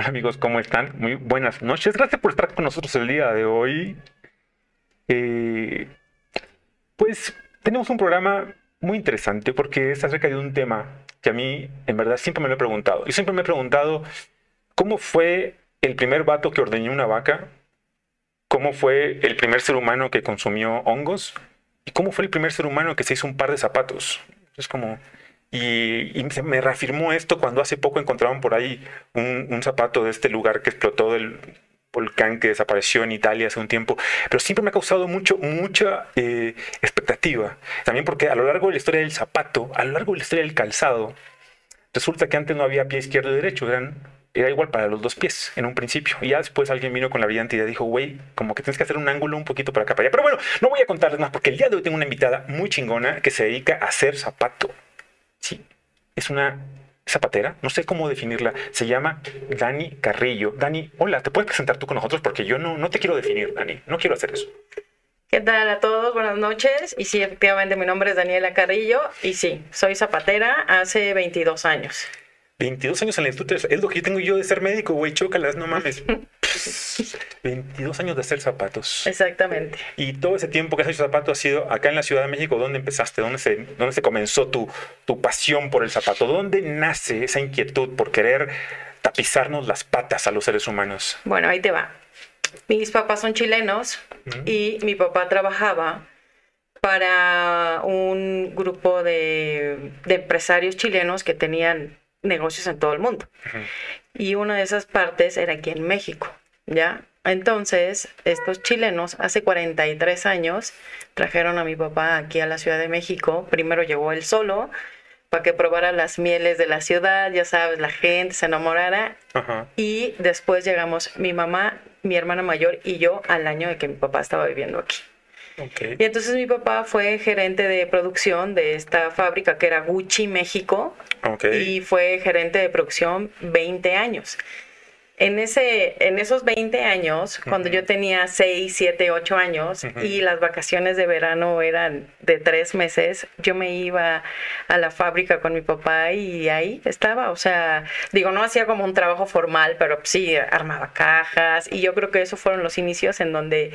Hola amigos, ¿cómo están? Muy buenas noches. Gracias por estar con nosotros el día de hoy. Eh, pues tenemos un programa muy interesante porque es acerca de un tema que a mí en verdad siempre me lo he preguntado. Y siempre me he preguntado cómo fue el primer vato que ordeñó una vaca, cómo fue el primer ser humano que consumió hongos y cómo fue el primer ser humano que se hizo un par de zapatos. Es como... Y, me reafirmó esto cuando hace poco encontraron por ahí un, zapato de este lugar que explotó del volcán que desapareció en Italia hace un tiempo, pero siempre me ha causado mucho, mucha eh, expectativa. También porque a lo largo de la historia del zapato, a lo largo de la historia del calzado, resulta que antes no había pie izquierdo y derecho, era igual para los dos pies en un principio. Y ya después alguien vino con la brillante idea dijo, güey, como que tienes que hacer un ángulo un poquito para acá, para allá. Pero bueno, no voy a contarles más porque el día de hoy tengo una invitada muy chingona que se dedica a hacer zapato. Sí, es una zapatera, no sé cómo definirla, se llama Dani Carrillo. Dani, hola, ¿te puedes presentar tú con nosotros? Porque yo no, no te quiero definir, Dani, no quiero hacer eso. ¿Qué tal a todos? Buenas noches. Y sí, efectivamente, mi nombre es Daniela Carrillo y sí, soy zapatera hace 22 años. 22 años en la industria, es lo que yo tengo yo de ser médico, güey, chócalas, no mames. 22 años de hacer zapatos. Exactamente. Y todo ese tiempo que has hecho zapatos ha sido acá en la Ciudad de México, ¿dónde empezaste? ¿Dónde se, dónde se comenzó tu, tu pasión por el zapato? ¿Dónde nace esa inquietud por querer tapizarnos las patas a los seres humanos? Bueno, ahí te va. Mis papás son chilenos y mi papá trabajaba para un grupo de, de empresarios chilenos que tenían negocios en todo el mundo. Y una de esas partes era aquí en México, ¿ya? Entonces, estos chilenos hace 43 años trajeron a mi papá aquí a la Ciudad de México. Primero llegó él solo para que probara las mieles de la ciudad, ya sabes, la gente se enamorara. Y después llegamos mi mamá, mi hermana mayor y yo al año de que mi papá estaba viviendo aquí. Ok. Y entonces mi papá fue gerente de producción de esta fábrica que era Gucci México Ok. y fue gerente de producción 20 años. En, ese, en esos 20 años, cuando yo tenía 6, 7, 8 años y las vacaciones de verano eran de tres meses, yo me iba a la fábrica con mi papá y ahí estaba. O sea, digo, no hacía como un trabajo formal, pero sí armaba cajas y yo creo que esos fueron los inicios en donde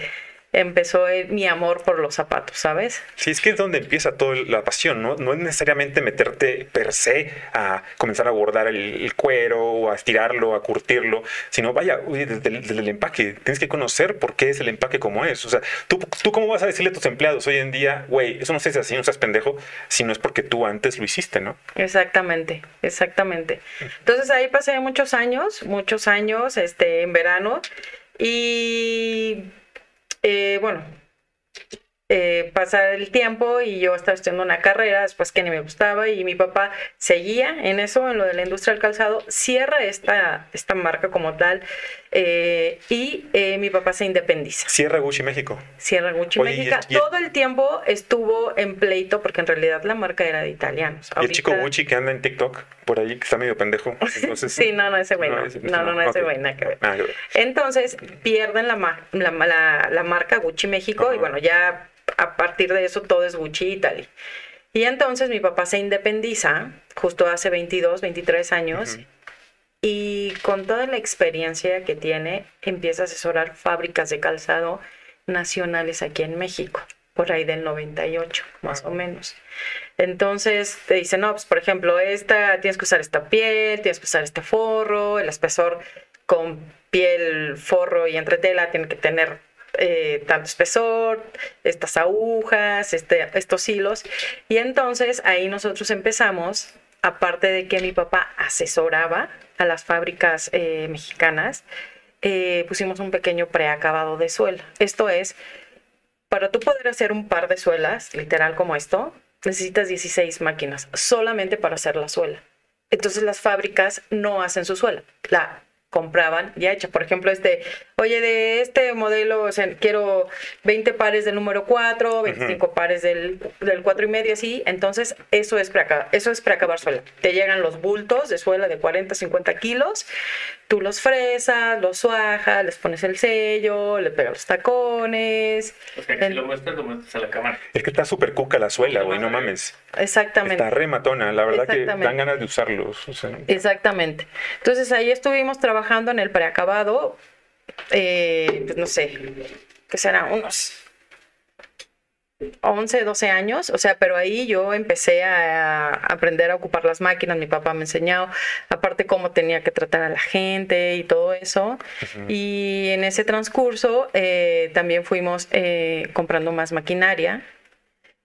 empezó eh, mi amor por los zapatos, ¿sabes? Sí, es que es donde empieza toda la pasión, ¿no? No es necesariamente meterte per se a comenzar a bordar el, el cuero o a estirarlo, a curtirlo, sino vaya, desde, el- desde el empaque, tienes que conocer por qué es el empaque como es. O sea, ¿tú, tú cómo vas a decirle a tus empleados hoy en día, güey, eso no se hace así, no seas pendejo, si no es porque tú antes lo hiciste, ¿no? Exactamente, exactamente. Entonces ahí pasé muchos años, muchos años, este, en verano. Y eh, bueno, eh, pasa el tiempo y yo estaba estudiando una carrera después que ni me gustaba y mi papá seguía en eso, en lo de la industria del calzado, cierra esta, esta marca como tal eh, y eh, mi papá se independiza. Cierra Gucci México. Cierra Gucci Oye, y México. el- y el- Todo el tiempo estuvo en pleito porque en realidad la marca era de italianos. Y el chico Gucci que anda en TikTok, por ahí, que está medio pendejo. Entonces, Sí, no, no, ese güey no. ese- No, no, no, ese güey. Nada que ver. Entonces pierden la, la, la- la marca Gucci México y bueno, ya a partir de eso todo es Gucci Italy. Y entonces mi papá se independiza justo hace 22, 23 años y con toda la experiencia que tiene empieza a asesorar fábricas de calzado nacionales aquí en México, por ahí del 98 más o menos. Entonces te dice, no, pues por ejemplo, esta, tienes que usar esta piel, tienes que usar este forro, el espesor con piel, forro y entretela tiene que tener eh, tanto espesor, estas agujas, este, estos hilos. Y entonces ahí nosotros empezamos, aparte de que mi papá asesoraba a las fábricas eh, mexicanas, eh, pusimos un pequeño preacabado de suela. Esto es, para tú poder hacer un par de suelas, literal como esto, necesitas 16 máquinas solamente para hacer la suela. Entonces las fábricas no hacen su suela, la compraban ya hecha. Por ejemplo, este, oye, de este modelo, o sea, quiero 20 pares del número 4, 25 pares del, del 4 y medio, así. Entonces, eso es preacabar, eso es preacabar suela. Te llegan los bultos de suela de 40, 50 kilos, tú los fresas, los suajas, les pones el sello, le pegas los tacones. O sea, que si lo muestras, lo muestras a la cámara. Es que está súper cuca la suela, güey, no mames. Exactamente. Está re matona, la verdad que dan ganas de usarlos. o sea, Exactamente. Entonces ahí estuvimos trabajando trabajando en el preacabado, eh, pues no sé, que será unos 11, 12 años, o sea, pero ahí yo empecé a, aprender a ocupar las máquinas, mi papá me enseñó, aparte cómo tenía que tratar a la gente y todo eso. Y en ese transcurso eh, también fuimos eh, comprando más maquinaria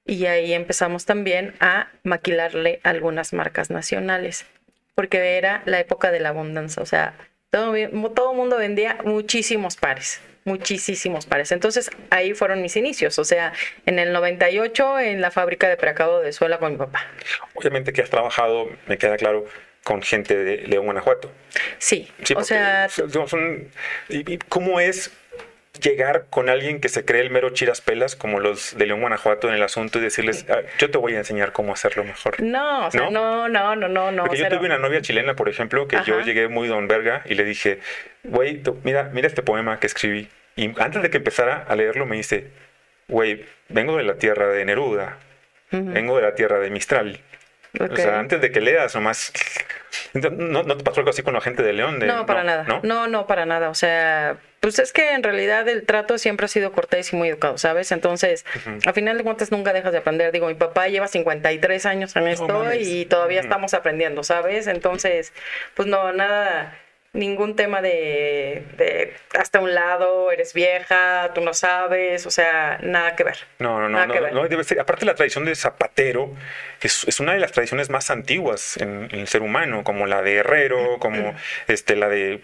y ahí empezamos también a maquilarle algunas marcas nacionales, porque era la época de la abundancia, o sea, todo el mundo vendía muchísimos pares muchísimos pares. Entonces ahí fueron mis inicios, o sea, en el 98 en la fábrica de preacabo de suela con mi papá. Obviamente que has trabajado, me queda claro, con gente de León, Guanajuato. Sí, o sea... ¿y ¿Cómo es llegar con alguien que se cree el mero chiras pelas como los de León Guanajuato en el asunto y decirles ah, yo te voy a enseñar cómo hacerlo mejor no o sea, no no no no no porque yo tuve una novia chilena por ejemplo que yo llegué muy don verga y le dije güey mira mira este poema que escribí y antes de que empezara a leerlo me dice, güey, vengo de la tierra de Neruda, vengo de la tierra de Mistral. O sea, antes de que leas, nomás... ¿No, ¿No, te pasó algo así con la gente de León? no, para nada. ¿no? ¿no? para nada. O sea, pues es que en realidad el trato siempre ha sido cortés y muy educado, ¿sabes? Entonces, a final de cuentas nunca dejas de aprender. Digo, mi papá lleva 53 años en esto y todavía estamos aprendiendo, ¿sabes? Entonces, pues no, nada ningún tema de, hasta un lado, eres vieja, tú no sabes, o sea, nada que ver. No, no, no, no, debe ser. Aparte la tradición de zapatero es, es una de las tradiciones más antiguas en, el ser humano, como la de herrero, como este, la de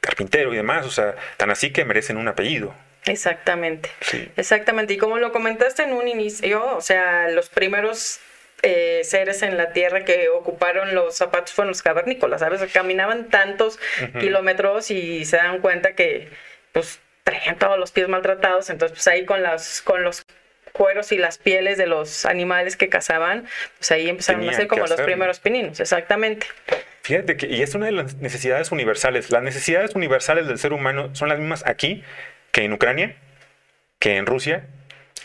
carpintero y demás, o sea, tan así que merecen un apellido. Exactamente, exactamente. Y como lo comentaste en un inicio, o sea, los primeros eh, seres en la tierra que ocuparon los zapatos fueron los cavernícolas, ¿sabes? Caminaban tantos kilómetros y se dan cuenta que pues traían todos los pies maltratados, entonces pues ahí con, las, con los cueros y las pieles de los animales que cazaban, pues ahí empezaron a ser como los primeros pininos, exactamente. Fíjate que, y es una de las necesidades universales. Las necesidades universales del ser humano son las mismas aquí que en Ucrania, que en Rusia,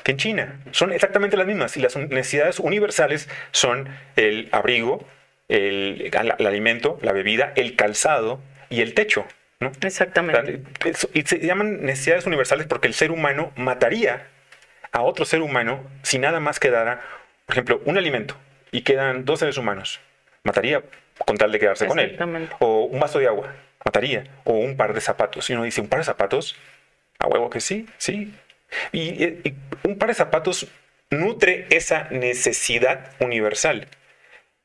que en China. Son exactamente las mismas. Y las necesidades universales son el abrigo, el, alimento, la bebida, el calzado y el techo. ¿no? Exactamente. Y se llaman necesidades universales porque el ser humano mataría a otro ser humano si nada más quedara, por ejemplo, un alimento y quedan dos seres humanos. Mataría con tal de quedarse con él. O un vaso de agua. Mataría. O un par de zapatos. Y uno dice, ¿un par de zapatos? A huevo que sí, sí. Y, un par de zapatos nutre esa necesidad universal.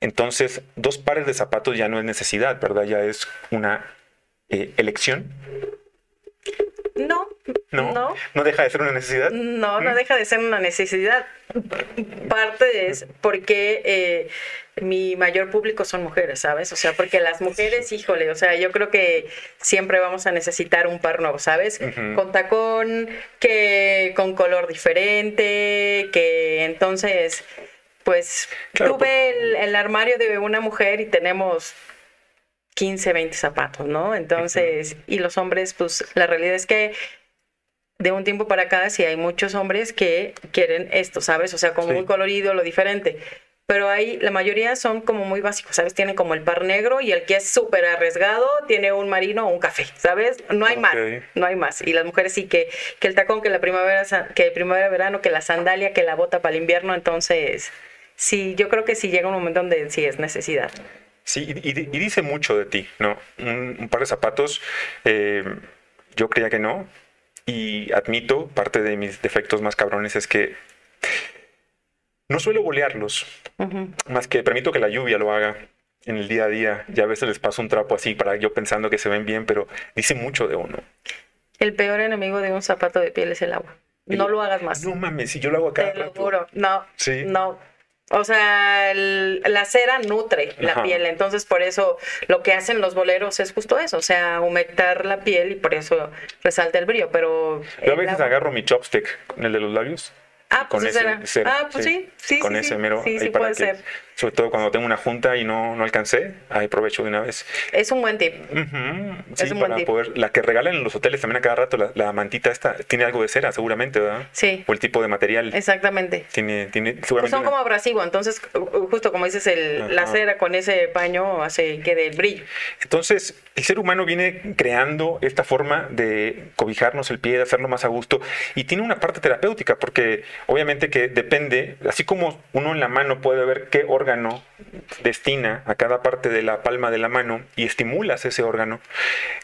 Entonces, dos pares de zapatos ya no es necesidad, ¿verdad? Ya es una eh, elección. No, no, no. deja de ser una necesidad? No, no mm. deja de ser una necesidad. Parte es porque eh, mi mayor público son mujeres, ¿sabes? O sea, porque las mujeres, híjole, o sea, yo creo que siempre vamos a necesitar un par nuevo, ¿sabes? Con tacón, que con color diferente, que entonces, pues tuve el armario de una mujer y tenemos 15, 20 zapatos, ¿no? Entonces, y los hombres, pues la realidad es que de un tiempo para acá sí hay muchos hombres que quieren esto, ¿sabes? O sea, como muy colorido, lo diferente. Pero ahí la mayoría son como muy básicos, ¿sabes? Tienen como el par negro y el que es súper arriesgado tiene un marino o un café, ¿sabes? No hay más, no hay más. Y las mujeres sí que, que el tacón, que la primavera, que el primavera-verano, que la sandalia, que la bota para el invierno. Entonces, sí, yo creo que sí llega un momento donde sí es necesidad. Sí, y, dice mucho de ti, ¿no? Un, par de zapatos, eh, yo creía que no, y admito, parte de mis defectos más cabrones es que no suelo bolearlos, más que permito que la lluvia lo haga en el día a día. Ya a veces les paso un trapo así para yo pensando que se ven bien, pero dice mucho de uno. El peor enemigo de un zapato de piel es el agua. no lo hagas más. No mames, si yo lo hago acá. Te lo juro. No. Sí. No. O sea, la cera nutre la piel, entonces por eso lo que hacen los boleros es justo eso, o sea, humectar la piel y por eso resalta el brillo, pero... Yo a veces agarro mi chopstick, el de los labios. Ah, pues con ese, Ah, pues sí, sí, Con ese mero. Sí, sí, puede ser. Sobre todo cuando tengo una junta y no, no alcancé, ahí aprovecho de una vez. Es un buen tip. Ujú, Sí, Es un buen para tip. poder. La que regalan en los hoteles también a cada rato, la, la mantita esta, tiene algo de cera, seguramente, ¿verdad? Sí. O el tipo de material. Exactamente. Tiene, tiene Pues seguramente. son una- como abrasivo, entonces uh, justo como dices, el, la cera con ese paño hace que dé el brillo. Entonces, el ser humano viene creando esta forma de cobijarnos el pie, de hacerlo más a gusto, y tiene una parte terapéutica, porque obviamente que depende, así como uno en la mano puede ver qué órgano destina a cada parte de la palma de la mano y estimulas ese órgano,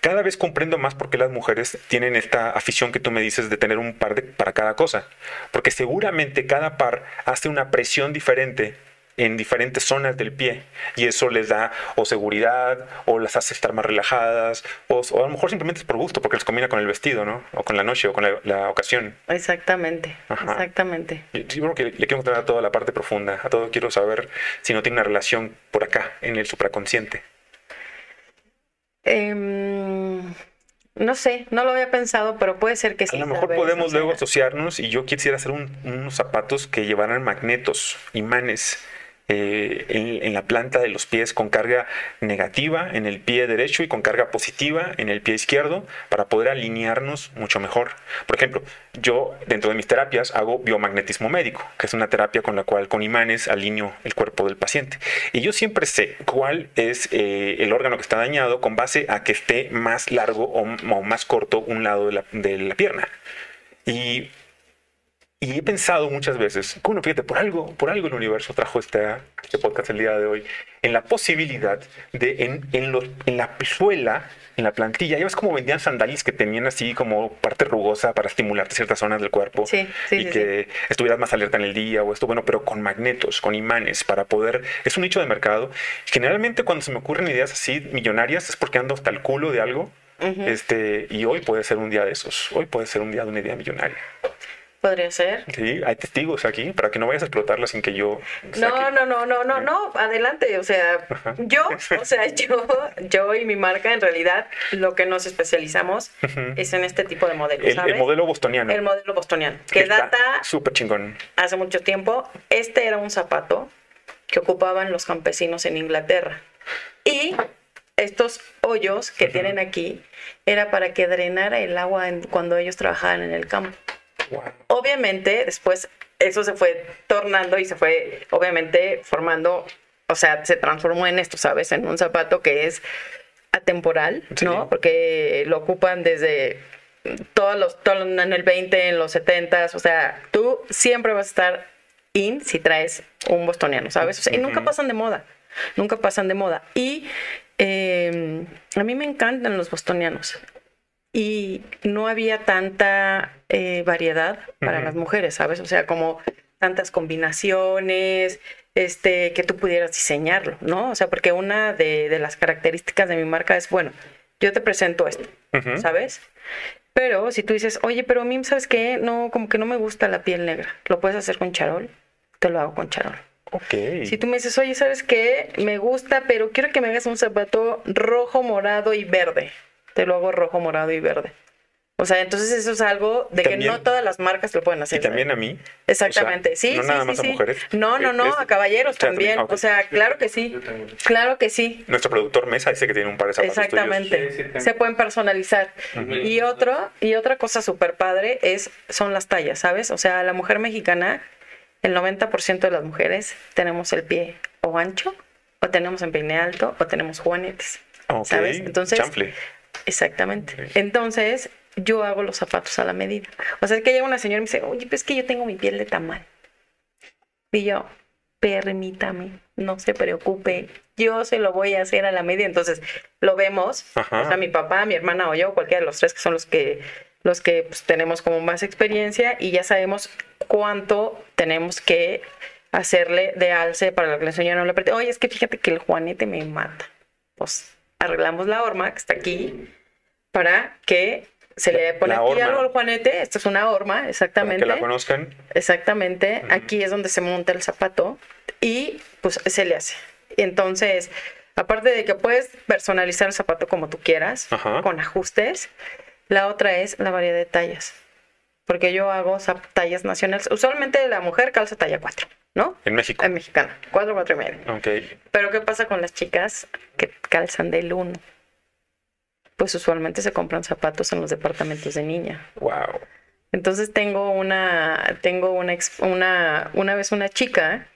cada vez comprendo más por qué las mujeres tienen esta afición que tú me dices de tener un par de, para cada cosa, porque seguramente cada par hace una presión diferente en diferentes zonas del pie y eso les da o seguridad o las hace estar más relajadas o, o a lo mejor simplemente es por gusto porque les combina con el vestido, ¿no? O con la noche o con la, la ocasión. Exactamente, Ajá. exactamente. Yo, yo creo que le, quiero mostrar a toda la parte profunda, a todo quiero saber si no tiene una relación por acá en el supraconsciente. Em, no sé, no lo había pensado, pero puede ser que sí. A lo mejor podemos luego asociarnos y yo quisiera hacer un- unos zapatos que llevaran magnetos, imanes eh, en, la planta de los pies con carga negativa en el pie derecho y con carga positiva en el pie izquierdo para poder alinearnos mucho mejor. Por ejemplo, yo dentro de mis terapias hago biomagnetismo médico, que es una terapia con la cual con imanes alineo el cuerpo del paciente. Y yo siempre sé cuál es eh, el órgano que está dañado con base a que esté más largo o, o más corto un lado de la, de la pierna. Y, y he pensado muchas veces, bueno, fíjate, por algo, por algo el universo trajo este, este podcast el día de hoy, en la posibilidad de en, en, los, en la suela, en la plantilla, ya ves como vendían sandalias que tenían así como parte rugosa para estimular ciertas zonas del cuerpo Sí, sí, y sí, que estuvieras más alerta en el día o esto, bueno, pero con magnetos, con imanes para poder, es un nicho de mercado. Generalmente cuando se me ocurren ideas así millonarias es porque ando hasta el culo de algo. Ujú. Este, y hoy puede ser un día de esos. Hoy puede ser un día de una idea millonaria. Podría ser. Sí, hay testigos aquí para que no vayas a explotarla sin que yo. No, no, no, no, no, no, adelante. O sea, yo, o sea, yo, yo y mi marca, en realidad, lo que nos especializamos es en este tipo de modelos, El, ¿sabes? el modelo bostoniano. El modelo bostoniano, que está data Súper chingón. hace mucho tiempo. Este era un zapato que ocupaban los campesinos en Inglaterra. Y estos hoyos que tienen aquí era para que drenara el agua en- cuando ellos trabajaban en el campo. Wow. Obviamente, después eso se fue tornando y se fue, obviamente, formando, o sea, se transformó en esto, ¿sabes? En un zapato que es atemporal, Sí. ¿no? Porque lo ocupan desde todos los, todo en el 20, en los 70, o sea, tú siempre vas a estar in si traes un bostoniano, ¿sabes? O sea, y nunca pasan de moda, nunca pasan de moda. Y eh, a mí me encantan los bostonianos y no había tanta eh, variedad para las mujeres, ¿sabes? O sea, como tantas combinaciones, este, que tú pudieras diseñarlo, ¿no? O sea, porque una de, de las características de mi marca es, bueno, yo te presento esto. ¿sabes? Pero si tú dices, oye, pero a mí, ¿sabes qué? No, como que no me gusta la piel negra. ¿Lo puedes hacer con charol? Te lo hago con charol. Ok. Si tú me dices, oye, ¿sabes qué? Me gusta, pero quiero que me hagas un zapato rojo, morado y verde. Te lo hago rojo, morado y verde. O sea, entonces eso es algo de que no todas las marcas lo pueden Y hacer. también a mí. Exactamente, O sea, sí, no sí, nada sí, más a mujeres. No, no, Es- no, es- a caballeros también. O sea, claro que sí. Claro que sí. Nuestro productor Mesa dice que tiene un par de zapatos tuyos. Exactamente. Se pueden personalizar. Y otro, y otra cosa súper padre es, son las tallas, ¿sabes? O sea, la mujer mexicana, el 90% de las mujeres tenemos el pie o ancho, o tenemos empeine alto, o tenemos juanetes. ¿Sabes? Entonces- Chanfle. Exactamente. Entonces, yo hago los zapatos a la medida. O sea, es que llega una señora y me dice, oye, pues es que yo tengo mi piel de tamal. Y yo, permítame, no se preocupe, yo se lo voy a hacer a la medida. Entonces, lo vemos, Ajá. o sea, mi papá, mi hermana o yo, cualquiera de los tres que son los que los que pues, tenemos como más experiencia y ya sabemos cuánto tenemos que hacerle de alce para que la señora no le apriete. Oye, es que fíjate que el juanete me mata. Pues arreglamos la horma que está aquí para que se le pone la aquí algo al juanete. Esto es una horma, Para exactamente. que la conozcan. Exactamente, aquí es donde se monta el zapato y pues se le hace. Entonces, aparte de que puedes personalizar el zapato como tú quieras, Ajá. con ajustes, la otra es la variedad de tallas. Porque yo hago tallas nacionales. Usualmente la mujer calza talla 4. ¿No? En México. En mexicana, 4, 4 y medio. Ok. Pero ¿qué pasa con las chicas que calzan del 1? Pues usualmente se compran zapatos en los departamentos de niña. Wow. Entonces tengo una, tengo una, ex- una, una vez una chica,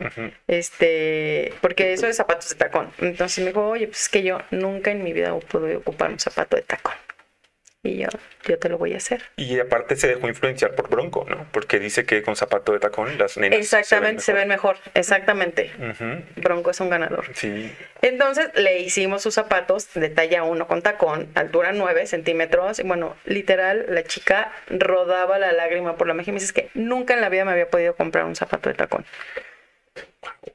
este, porque eso de zapatos de tacón. Entonces me dijo, oye, pues es que yo nunca en mi vida pude ocupar un zapato de tacón. Y yo, yo te lo voy a hacer. Y aparte se dejó influenciar por Bronco, ¿no? Porque dice que con zapato de tacón las nenas Exactamente, se ven mejor. mejor. Exactamente. Bronco es un ganador. Sí. Entonces le hicimos sus zapatos de talla 1 con tacón, altura 9 centímetros. Y bueno, literal, la chica rodaba la lágrima por la mejilla y me dice "Es que nunca en la vida me había podido comprar un zapato de tacón.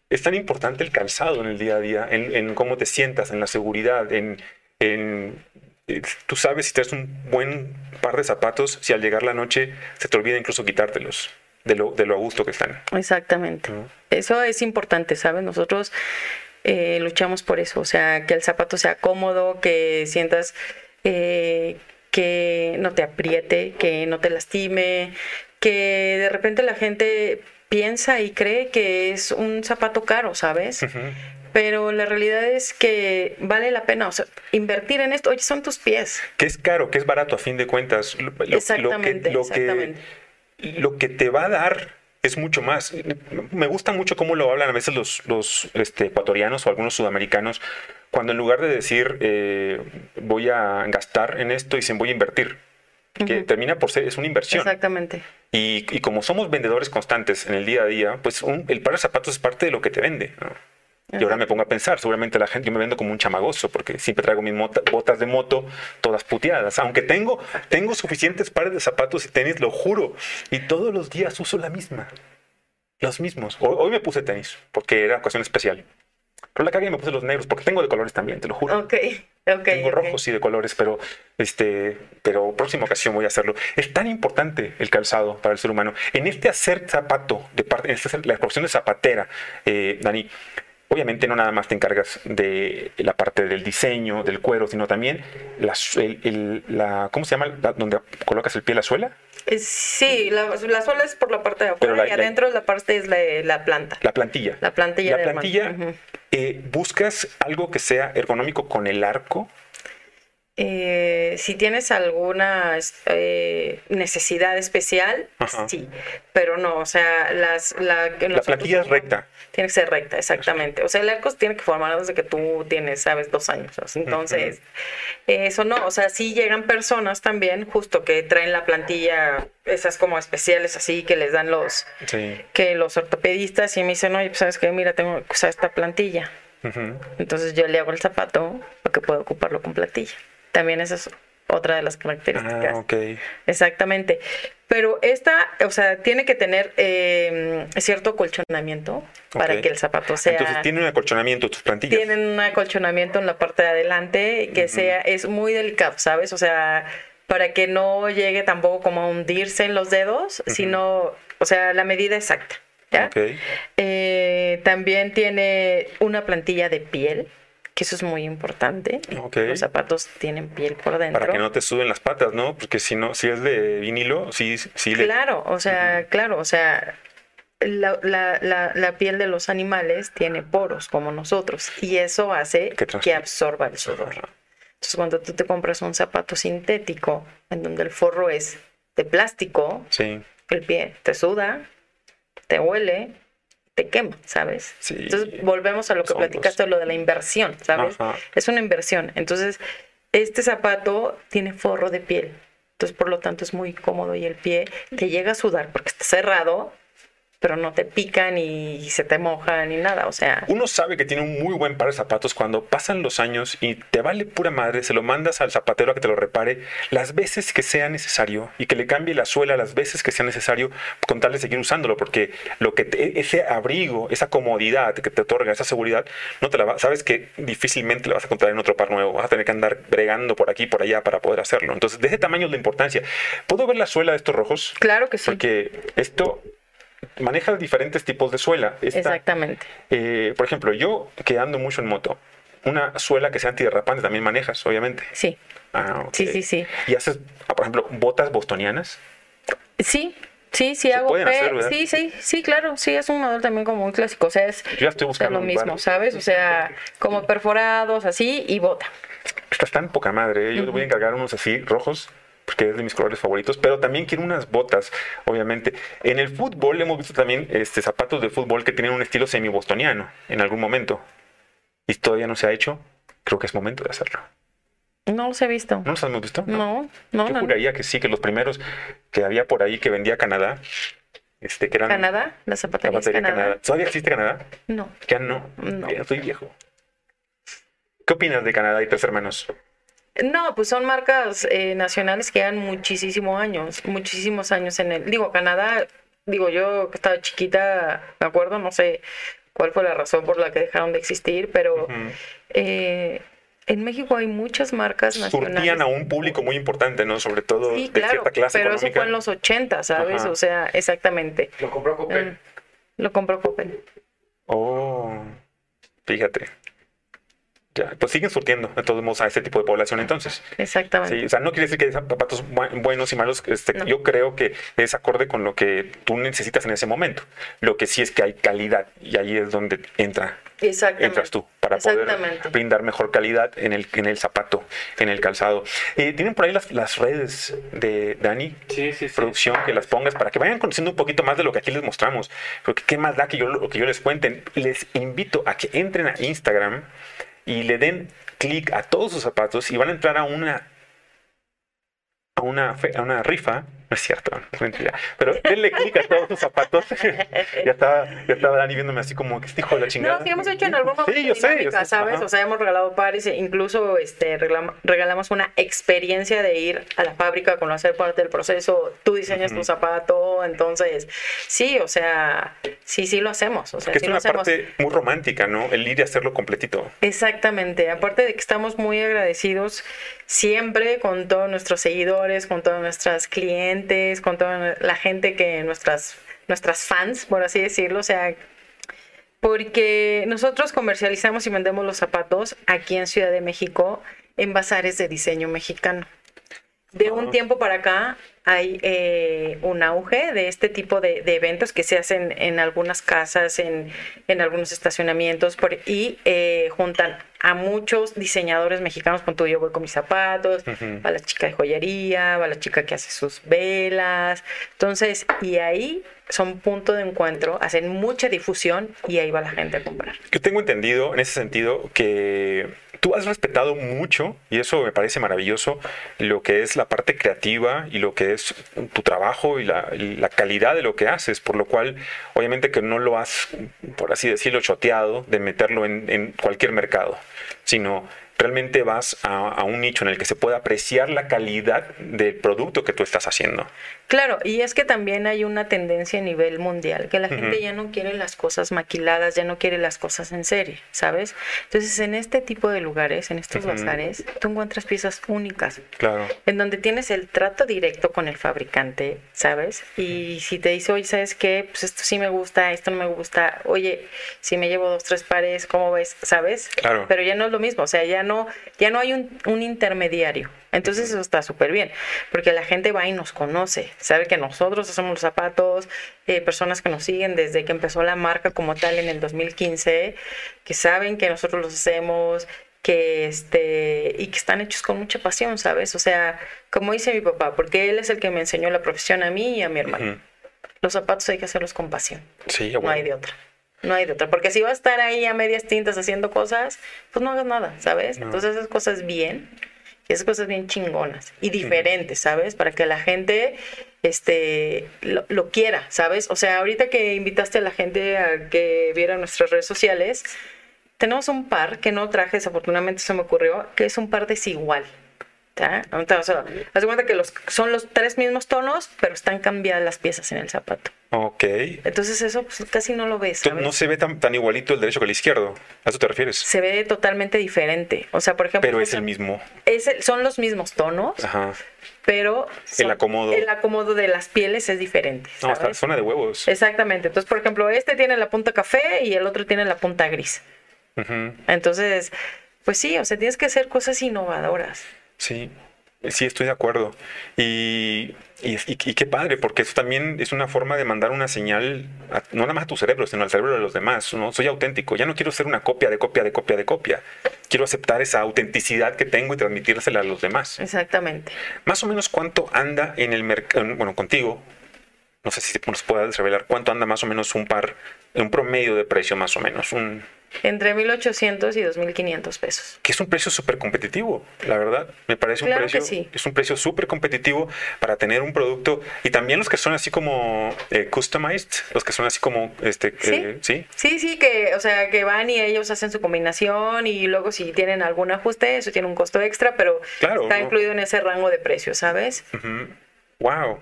Es tan importante el calzado en el día a día, en, en cómo te sientas, en la seguridad, en, en- tú sabes si traes un buen par de zapatos, si al llegar la noche se te olvida incluso quitártelos de lo, de lo a gusto que están. Exactamente. ¿no? Eso es importante, ¿sabes? Nosotros eh, luchamos por eso, o sea, que el zapato sea cómodo, que sientas eh, que no te apriete, que no te lastime, que de repente la gente piensa y cree que es un zapato caro, ¿sabes? Ujú. Pero la realidad es que vale la pena, o sea, invertir en esto, oye, son tus pies. Que es caro, que es barato a fin de cuentas. Lo, lo- lo Exactamente, que, lo, exactamente. que, lo que te va a dar es mucho más. Me gusta mucho cómo lo hablan a veces los, los este, ecuatorianos o algunos sudamericanos, cuando en lugar de decir eh, voy a gastar en esto, dicen voy a invertir. Que Ujú. termina por ser, es una inversión. Exactamente. Y, y como somos vendedores constantes en el día a día, pues un- el par de zapatos es parte de lo que te vende. ¿no? Y ahora me pongo a pensar, seguramente la gente, yo me vendo como un chamagoso, porque siempre traigo mis mota- botas de moto todas puteadas. Aunque tengo, tengo suficientes pares de zapatos y tenis, lo juro. Y todos los días uso la misma. Los mismos. Hoy, hoy me puse tenis, porque era ocasión especial. Pero la cagué y me puse los negros, porque tengo de colores también, te lo juro. Ok, ok. Tengo ok. rojos y de colores, pero este, pero próxima ocasión voy a hacerlo. Es tan importante el calzado para el ser humano. En este hacer zapato, de parte, en este hacer- la profesión de zapatera, eh, Dani, obviamente no nada más te encargas de la parte del diseño, del cuero, sino también la, el- el- la ¿cómo se llama? La- donde colocas el pie, la suela, Eh, Sí, la, la suela es por la parte de afuera la- y adentro la parte es la, la planta. la plantilla. La plantilla La de plantilla, eh, buscas algo que sea ergonómico con el arco. Eh, si tienes alguna eh, necesidad especial, Ajá. sí, pero no, o sea, las, la, La plantilla es recta. Tiene que ser recta, exactamente. O sea, el arco tiene que formar desde que tú tienes, sabes, dos años. Entonces, eso no, o sea, sí llegan personas también justo que traen la plantilla, esas como especiales así que les dan los, Sí. que los ortopedistas y me dicen, oye, pues sabes que mira, tengo que usar esta plantilla. Entonces yo le hago el zapato para que pueda ocuparlo con plantilla. También esa es otra de las características. Ah. Exactamente. Pero esta, o sea, tiene que tener eh, cierto acolchonamiento para que el zapato sea. Entonces tiene un acolchonamiento tus plantillas. Tienen un acolchonamiento en la parte de adelante que sea, es muy delicado, ¿sabes? O sea, para que no llegue tampoco como a hundirse en los dedos, sino, o sea, la medida exacta. ¿ya? Ok. Eh, también tiene una plantilla de piel, que eso es muy importante. Los zapatos tienen piel por dentro. Para que no te suben las patas, ¿no? Porque si no, si es de vinilo, sí, sí le. Claro, o sea, claro, o sea, la, la- la- la piel de los animales tiene poros como nosotros y eso hace Que absorba el sudor. Entonces, cuando tú te compras un zapato sintético en donde el forro es de plástico, Sí. el pie te suda, te huele, te quema, ¿sabes? Sí. Entonces, volvemos a lo que hongos. platicaste, lo de la inversión, ¿sabes? Ajá. Es una inversión. Entonces, este zapato tiene forro de piel. Entonces, por lo tanto, es muy cómodo y el pie te llega a sudar porque está cerrado, pero no te pica ni se te moja ni nada. O sea, Uno sabe que tiene un muy buen par de zapatos cuando pasan los años y te vale pura madre, se lo mandas al zapatero a que te lo repare las veces que sea necesario y que le cambie la suela las veces que sea necesario con tal de seguir usándolo, porque lo que te- ese abrigo, esa comodidad que te otorga, esa seguridad, no te la va, sabes que difícilmente la vas a encontrar en otro par nuevo, vas a tener que andar bregando por aquí y por allá para poder hacerlo. Entonces, de ese tamaño es la importancia. ¿Puedo ver la suela de estos rojos? claro que sí. Porque esto maneja diferentes tipos de suela. Esta- Exactamente. eh, por ejemplo, yo que ando mucho en moto, una suela que sea antiderrapante también manejas, obviamente. Sí, Ah. Sí, sí, sí. Y haces, ah, por ejemplo, botas bostonianas. sí. Sí, sí Se hago. Sí, sí, sí, claro, sí, es un modelo también como muy clásico, o sea, es, Yo ya estoy buscando lo un mismo. ¿sabes? O sea, como perforados, así, y bota. Estas tan poca madre. ¿eh? Yo le voy a encargar unos así rojos, porque es de mis colores favoritos. Pero también quiero unas botas, obviamente. En el fútbol hemos visto también este, zapatos de fútbol que tienen un estilo semi-bostoniano en algún momento. Y todavía no se ha hecho. Creo que es momento de hacerlo. No los he visto. ¿No los hemos visto? No, no, Yo no. juraría que sí, que los primeros que había por ahí que vendía Canadá, este, que eran ¿Canadá? ¿La la zapatería batería Canadá? Canadá. ¿Todavía existe Canadá? No. Ya no. No. Ya soy viejo. ¿Qué opinas de Canadá y Tres Hermanos? No, pues son marcas eh, nacionales que llevan muchísimos años, muchísimos años en el... Digo, Canadá, digo, yo que estaba chiquita, me acuerdo, no sé cuál fue la razón por la que dejaron de existir, pero eh, en México hay muchas marcas nacionales. Surtían a un público muy importante, ¿no? Sobre todo Sí, de claro, cierta clase pero eso fue en los 80, ¿sabes? Ajá. O sea, exactamente. Lo compró Coppel. Mm, Lo compró Coppel. Oh, fíjate. Pues siguen surtiendo, de todos modos, a este tipo de población entonces. Exactamente. Sí, o sea, no quiere decir que hay zapatos bu- buenos y malos. Este, No. Yo creo que es acorde con lo que tú necesitas en ese momento. Lo que sí es que hay calidad y ahí es donde entra, Exactamente. entras tú para poder brindar mejor calidad en el, en el zapato, en el calzado. Eh, ¿Tienen por ahí las, las redes de Dani? Sí, sí, sí. producción que las pongas para que vayan conociendo un poquito más de lo que aquí les mostramos. Porque qué más da que yo lo que yo les cuenten. Les invito a que entren a Instagram y le den clic a todos sus zapatos y van a entrar a una a una a una rifa. No es cierto, es mentira. Pero denle clic a todos sus zapatos. ya estaba ya estaba Dani viéndome así como que este hijo de la chingada. No, sí hemos hecho en algún momento Sí, yo sé, yo sé. ¿sabes? Ajá. O sea, hemos regalado pares, e incluso este, regalamos, una experiencia de ir a la fábrica, conocer parte del proceso, tú diseñas tu zapato, entonces, sí, o sea, sí, sí lo hacemos, o sea, que es sí lo una hacemos. parte muy romántica, ¿no? El ir y hacerlo completito. Exactamente, aparte de que estamos muy agradecidos siempre con todos nuestros seguidores, con todas nuestras clientes, con toda la gente que nuestras nuestras fans, por así decirlo, o sea, porque nosotros comercializamos y vendemos los zapatos aquí en Ciudad de México en bazares de diseño mexicano. De un tiempo para acá hay eh, un auge de este tipo de, de eventos que se hacen en algunas casas, en, en algunos estacionamientos por- y eh, juntan a muchos diseñadores mexicanos. Con yo voy con mis zapatos, va la chica de joyería, va la chica que hace sus velas. Entonces, y ahí son punto de encuentro, hacen mucha difusión y ahí va la gente a comprar. Yo tengo entendido en ese sentido que tú has respetado mucho, y eso me parece maravilloso, lo que es la parte creativa y lo que es tu trabajo y la, y la calidad de lo que haces, por lo cual obviamente que no lo has, por así decirlo, choteado de meterlo en, en cualquier mercado, sino realmente vas a, a un nicho en el que se pueda apreciar la calidad del producto que tú estás haciendo. Claro, y es que también hay una tendencia a nivel mundial, que la gente ya no quiere las cosas maquiladas, ya no quiere las cosas en serie, ¿sabes? Entonces, en este tipo de lugares, en estos bazares, tú encuentras piezas únicas, Claro. en donde tienes el trato directo con el fabricante, ¿sabes? Y si te dice, oye, ¿sabes qué? Pues esto sí me gusta, esto no me gusta, oye, si me llevo dos, tres pares, ¿cómo ves? ¿Sabes? Claro. Pero ya no es lo mismo, o sea, ya no, ya no hay un, un intermediario. Entonces eso está súper bien, porque la gente va y nos conoce, sabe que nosotros hacemos los zapatos, eh, personas que nos siguen desde que empezó la marca como tal en el 2015, que saben que nosotros los hacemos, que este y que están hechos con mucha pasión, ¿sabes? O sea, como dice mi papá, porque él es el que me enseñó la profesión a mí y a mi hermano. Los zapatos hay que hacerlos con pasión. Sí, No hay de otra. No hay de otra. Porque si vas a estar ahí a medias tintas haciendo cosas, pues no hagas nada, ¿sabes? No. Entonces esas cosas bien, esas cosas bien chingonas y diferentes, ¿sabes? Para que la gente este, lo, lo quiera, ¿sabes? O sea, ahorita que invitaste a la gente a que viera nuestras redes sociales, tenemos un par que no traje, desafortunadamente se me ocurrió, que es un par desigual. ¿Tá? O sea, haz de cuenta que los, son los tres mismos tonos, pero están cambiadas las piezas en el zapato. Ok. Entonces eso pues, casi no lo ves. No se ve tan, tan igualito el derecho que el izquierdo. ¿A eso te refieres? Se ve totalmente diferente. O sea, por ejemplo... Pero es el mismo. es el- son los mismos tonos, Ajá. pero... son- acomodo. El acomodo de las pieles es diferente, No, ¿sabes? zona de huevos. Exactamente. Entonces, por ejemplo, este tiene la punta café y el otro tiene la punta gris. Ujú, Entonces, pues sí, o sea, tienes que hacer cosas innovadoras. Sí. Sí, estoy de acuerdo. Y, y, y- qué padre, porque eso también es una forma de mandar una señal, a- no nada más a tu cerebro, sino al cerebro de los demás. ¿no? Soy auténtico, ya no quiero ser una copia de copia de copia de copia. Quiero aceptar esa autenticidad que tengo y transmitírsela a los demás. Exactamente. Más o menos cuánto anda en el mercado, bueno, contigo, no sé si nos puedas revelar cuánto anda más o menos un par, un promedio de precio más o menos, un, Entre 1800 y 2500 pesos. que es un precio súper competitivo, la verdad. Me parece un que precio, sí. es un precio súper competitivo para tener un producto y también los que son así como eh, customized, los que son así como, este, Sí. eh, sí, Sí, sí, que, o sea, que van y ellos hacen su combinación y luego si tienen algún ajuste, eso tiene un costo extra, pero Claro, está ¿no? incluido en ese rango de precios, ¿sabes? Ujú. Wow.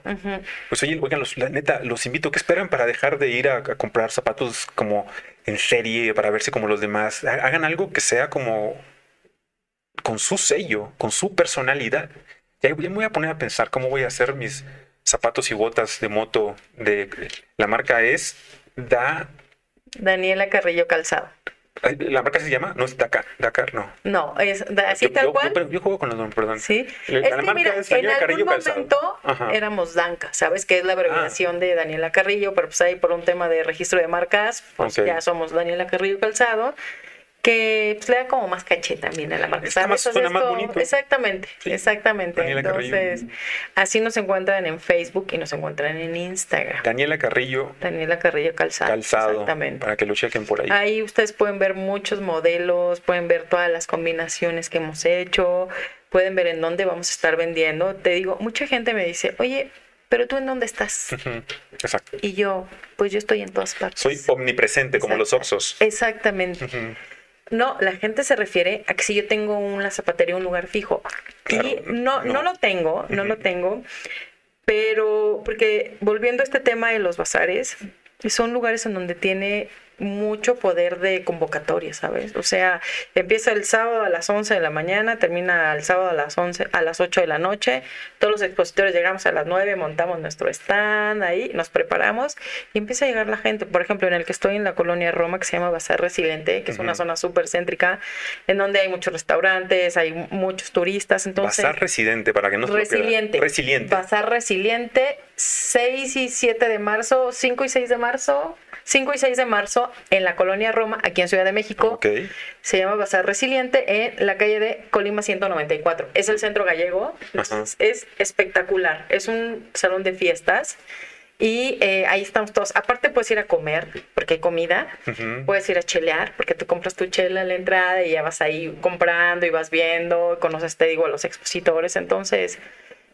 Pues oye, oigan, los, la neta, los invito. ¿Qué esperan para dejar de ir a, a comprar zapatos como en serie para verse como los demás? Ha- Hagan algo que sea como con su sello, con su personalidad. Ya, ya me voy a poner a pensar cómo voy a hacer mis zapatos y botas de moto. De la marca es Da. Daniela Carrillo Calzado. La marca se llama, no es Dakar, Dakar, no. No, es así Yo- tal yo- cual. Yo, yo juego con los nombres, perdón. Sí, La- es la que marca mira, es en algún Carrillo momento éramos Danca, ¿sabes? Que es la abreviación de Daniela Carrillo, pero pues ahí por un tema de registro de marcas, pues ya somos Daniela Carrillo Calzado, que pues, le da como más caché también a la marca. Está más- suena más bonito. Exactamente, Sí. exactamente. Daniela Carrillo. Entonces, así nos encuentran en Facebook y nos encuentran en Instagram. Daniela Carrillo Daniela Carrillo Calzado. Calzado, Exactamente. para que lo chequen por ahí. Ahí ustedes pueden ver muchos modelos, pueden ver todas las combinaciones que hemos hecho, pueden ver en dónde vamos a estar vendiendo. Te digo, mucha gente me dice, oye, pero tú en dónde estás? Exacto. Y yo, pues yo estoy en todas partes. Soy omnipresente como los Oxos. Exactamente. No, la gente se refiere a que si yo tengo una zapatería, un lugar fijo. Claro, y no, no. no lo tengo, no lo tengo. Pero, porque volviendo a este tema de los bazares, son lugares en donde tiene mucho poder de convocatoria, ¿sabes? O sea, empieza el sábado a las 11 de la mañana, termina el sábado a las 11, a las 8 de la noche. Todos los expositores llegamos a las 9, montamos nuestro stand ahí, nos preparamos y empieza a llegar la gente. Por ejemplo, en el que estoy en la colonia Roma, que se llama Bazar Resiliente, que es una Ujú. zona súper céntrica, en donde hay muchos restaurantes, hay muchos turistas. Entonces, Bazar residente, para que no se lo. Resiliente. Resiliente. Bazar Resiliente, 6 y 7 de marzo, 5 y 6 de marzo, 5 y 6 de marzo en la colonia Roma, aquí en Ciudad de México. Ok. Se llama Bazar Resiliente en la calle de Colima 194. Es el centro gallego. Es espectacular. Es un salón de fiestas. Y eh, ahí estamos todos. Aparte puedes ir a comer, porque hay comida. Puedes ir a chelear, porque tú compras tu chela en la entrada y ya vas ahí comprando y vas viendo, conoces, te digo, a los expositores. Entonces,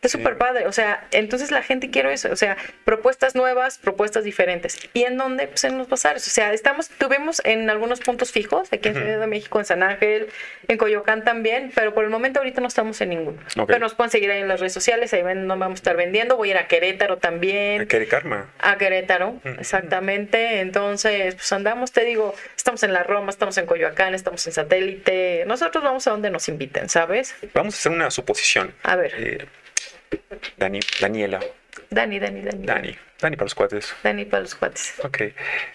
es Sí. súper padre. O sea, entonces la gente quiere eso. O sea, propuestas nuevas, propuestas diferentes. ¿Y en dónde? Pues en los bazares. O sea, estamos, tuvimos en algunos puntos fijos, aquí en. Ciudad de México, en San Ángel, en Coyoacán también, pero por el momento ahorita no estamos en ninguno. Pero nos pueden seguir ahí en las redes sociales, ahí ven, no vamos a estar vendiendo. Voy a ir a Querétaro también. Quiere karma. A Querétaro, exactamente. Entonces, pues andamos, te digo, estamos en la Roma, estamos en Coyoacán, estamos en satélite. Nosotros vamos a donde nos inviten, ¿sabes? Vamos a hacer una suposición. A ver, Eh, Dani, Daniela, Dani, Dani, Dani. Dani, Dani para los cuates. Dani para los cuates. Ok.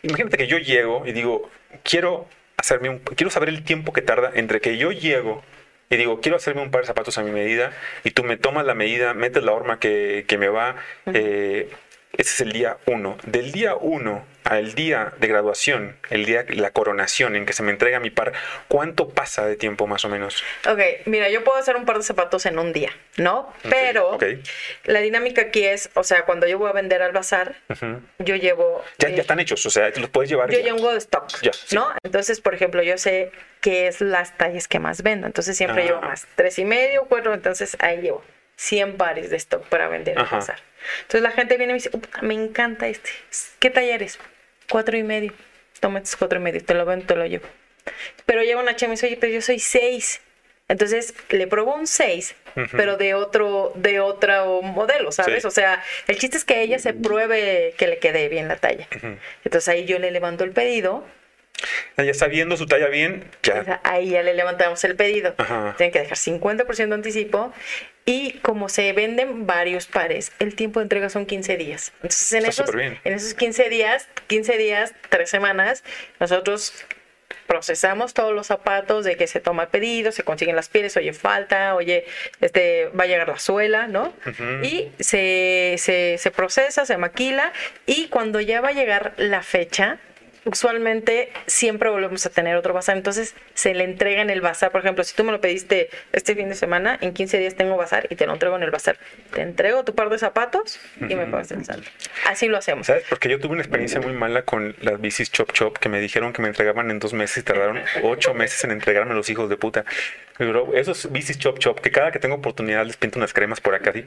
Imagínate que yo llego y digo, quiero hacerme un, quiero saber el tiempo que tarda entre que yo llego y digo, quiero hacerme un par de zapatos a mi medida y tú me tomas la medida, metes la horma que, que me va. eh, ese es el día uno. Del día uno al día de graduación, el día de la coronación en que se me entrega mi par, ¿cuánto pasa de tiempo más o menos? Ok, mira, yo puedo hacer un par de zapatos en un día, ¿no? Pero ok. la dinámica aquí es, o sea, cuando yo voy a vender al bazar, Ujú. yo llevo... Ya, eh, ya están hechos, o sea, te los puedes llevar. yo ya. llevo de stock, Ya, sí. ¿no? Entonces, por ejemplo, yo sé qué es las tallas que más vendo. Entonces siempre Ah. llevo más. Tres y medio, cuatro, entonces ahí llevo 100 pares de stock para vender al bazar. Entonces la gente viene y me dice, "Upa, me encanta este. ¿Qué talla eres? Cuatro y medio. Toma estos cuatro y medio, te lo vendo, te lo llevo. Pero llega una chica y me dice, oye, pero yo soy seis. Entonces le probó un 6, Ujú. pero de otro, de otro modelo, ¿sabes? Sí. O sea, el chiste es que ella se pruebe que le quede bien la talla. Entonces ahí yo le levanto el pedido, Ya sabiendo su talla bien, ya. ahí ya le levantamos el pedido. Ajá. Tienen que dejar 50% de anticipo y como se venden varios pares, el tiempo de entrega son 15 días. Entonces en Está esos, en esos 15 días, 15 días, 3 semanas, nosotros procesamos todos los zapatos, de que se toma el pedido, se consiguen las pieles, oye, falta, oye, este, va a llegar la suela, ¿no? Y se, se, se procesa, se maquila, y cuando ya va a llegar la fecha, usualmente siempre volvemos a tener otro bazar. Entonces se le entrega en el bazar. Por ejemplo, si tú me lo pediste este fin de semana, en 15 días tengo bazar y te lo entrego en el bazar. Te entrego tu par de zapatos y me pagas el saldo. Así lo hacemos. ¿Sabes? Porque yo tuve una experiencia muy mala con las bicis Chop Chop que me dijeron que me entregaban en dos meses y tardaron ocho meses en entregarme los hijos de puta. Pero esos bicis Chop Chop que cada que tengo oportunidad les pinto unas cremas por acá. Así.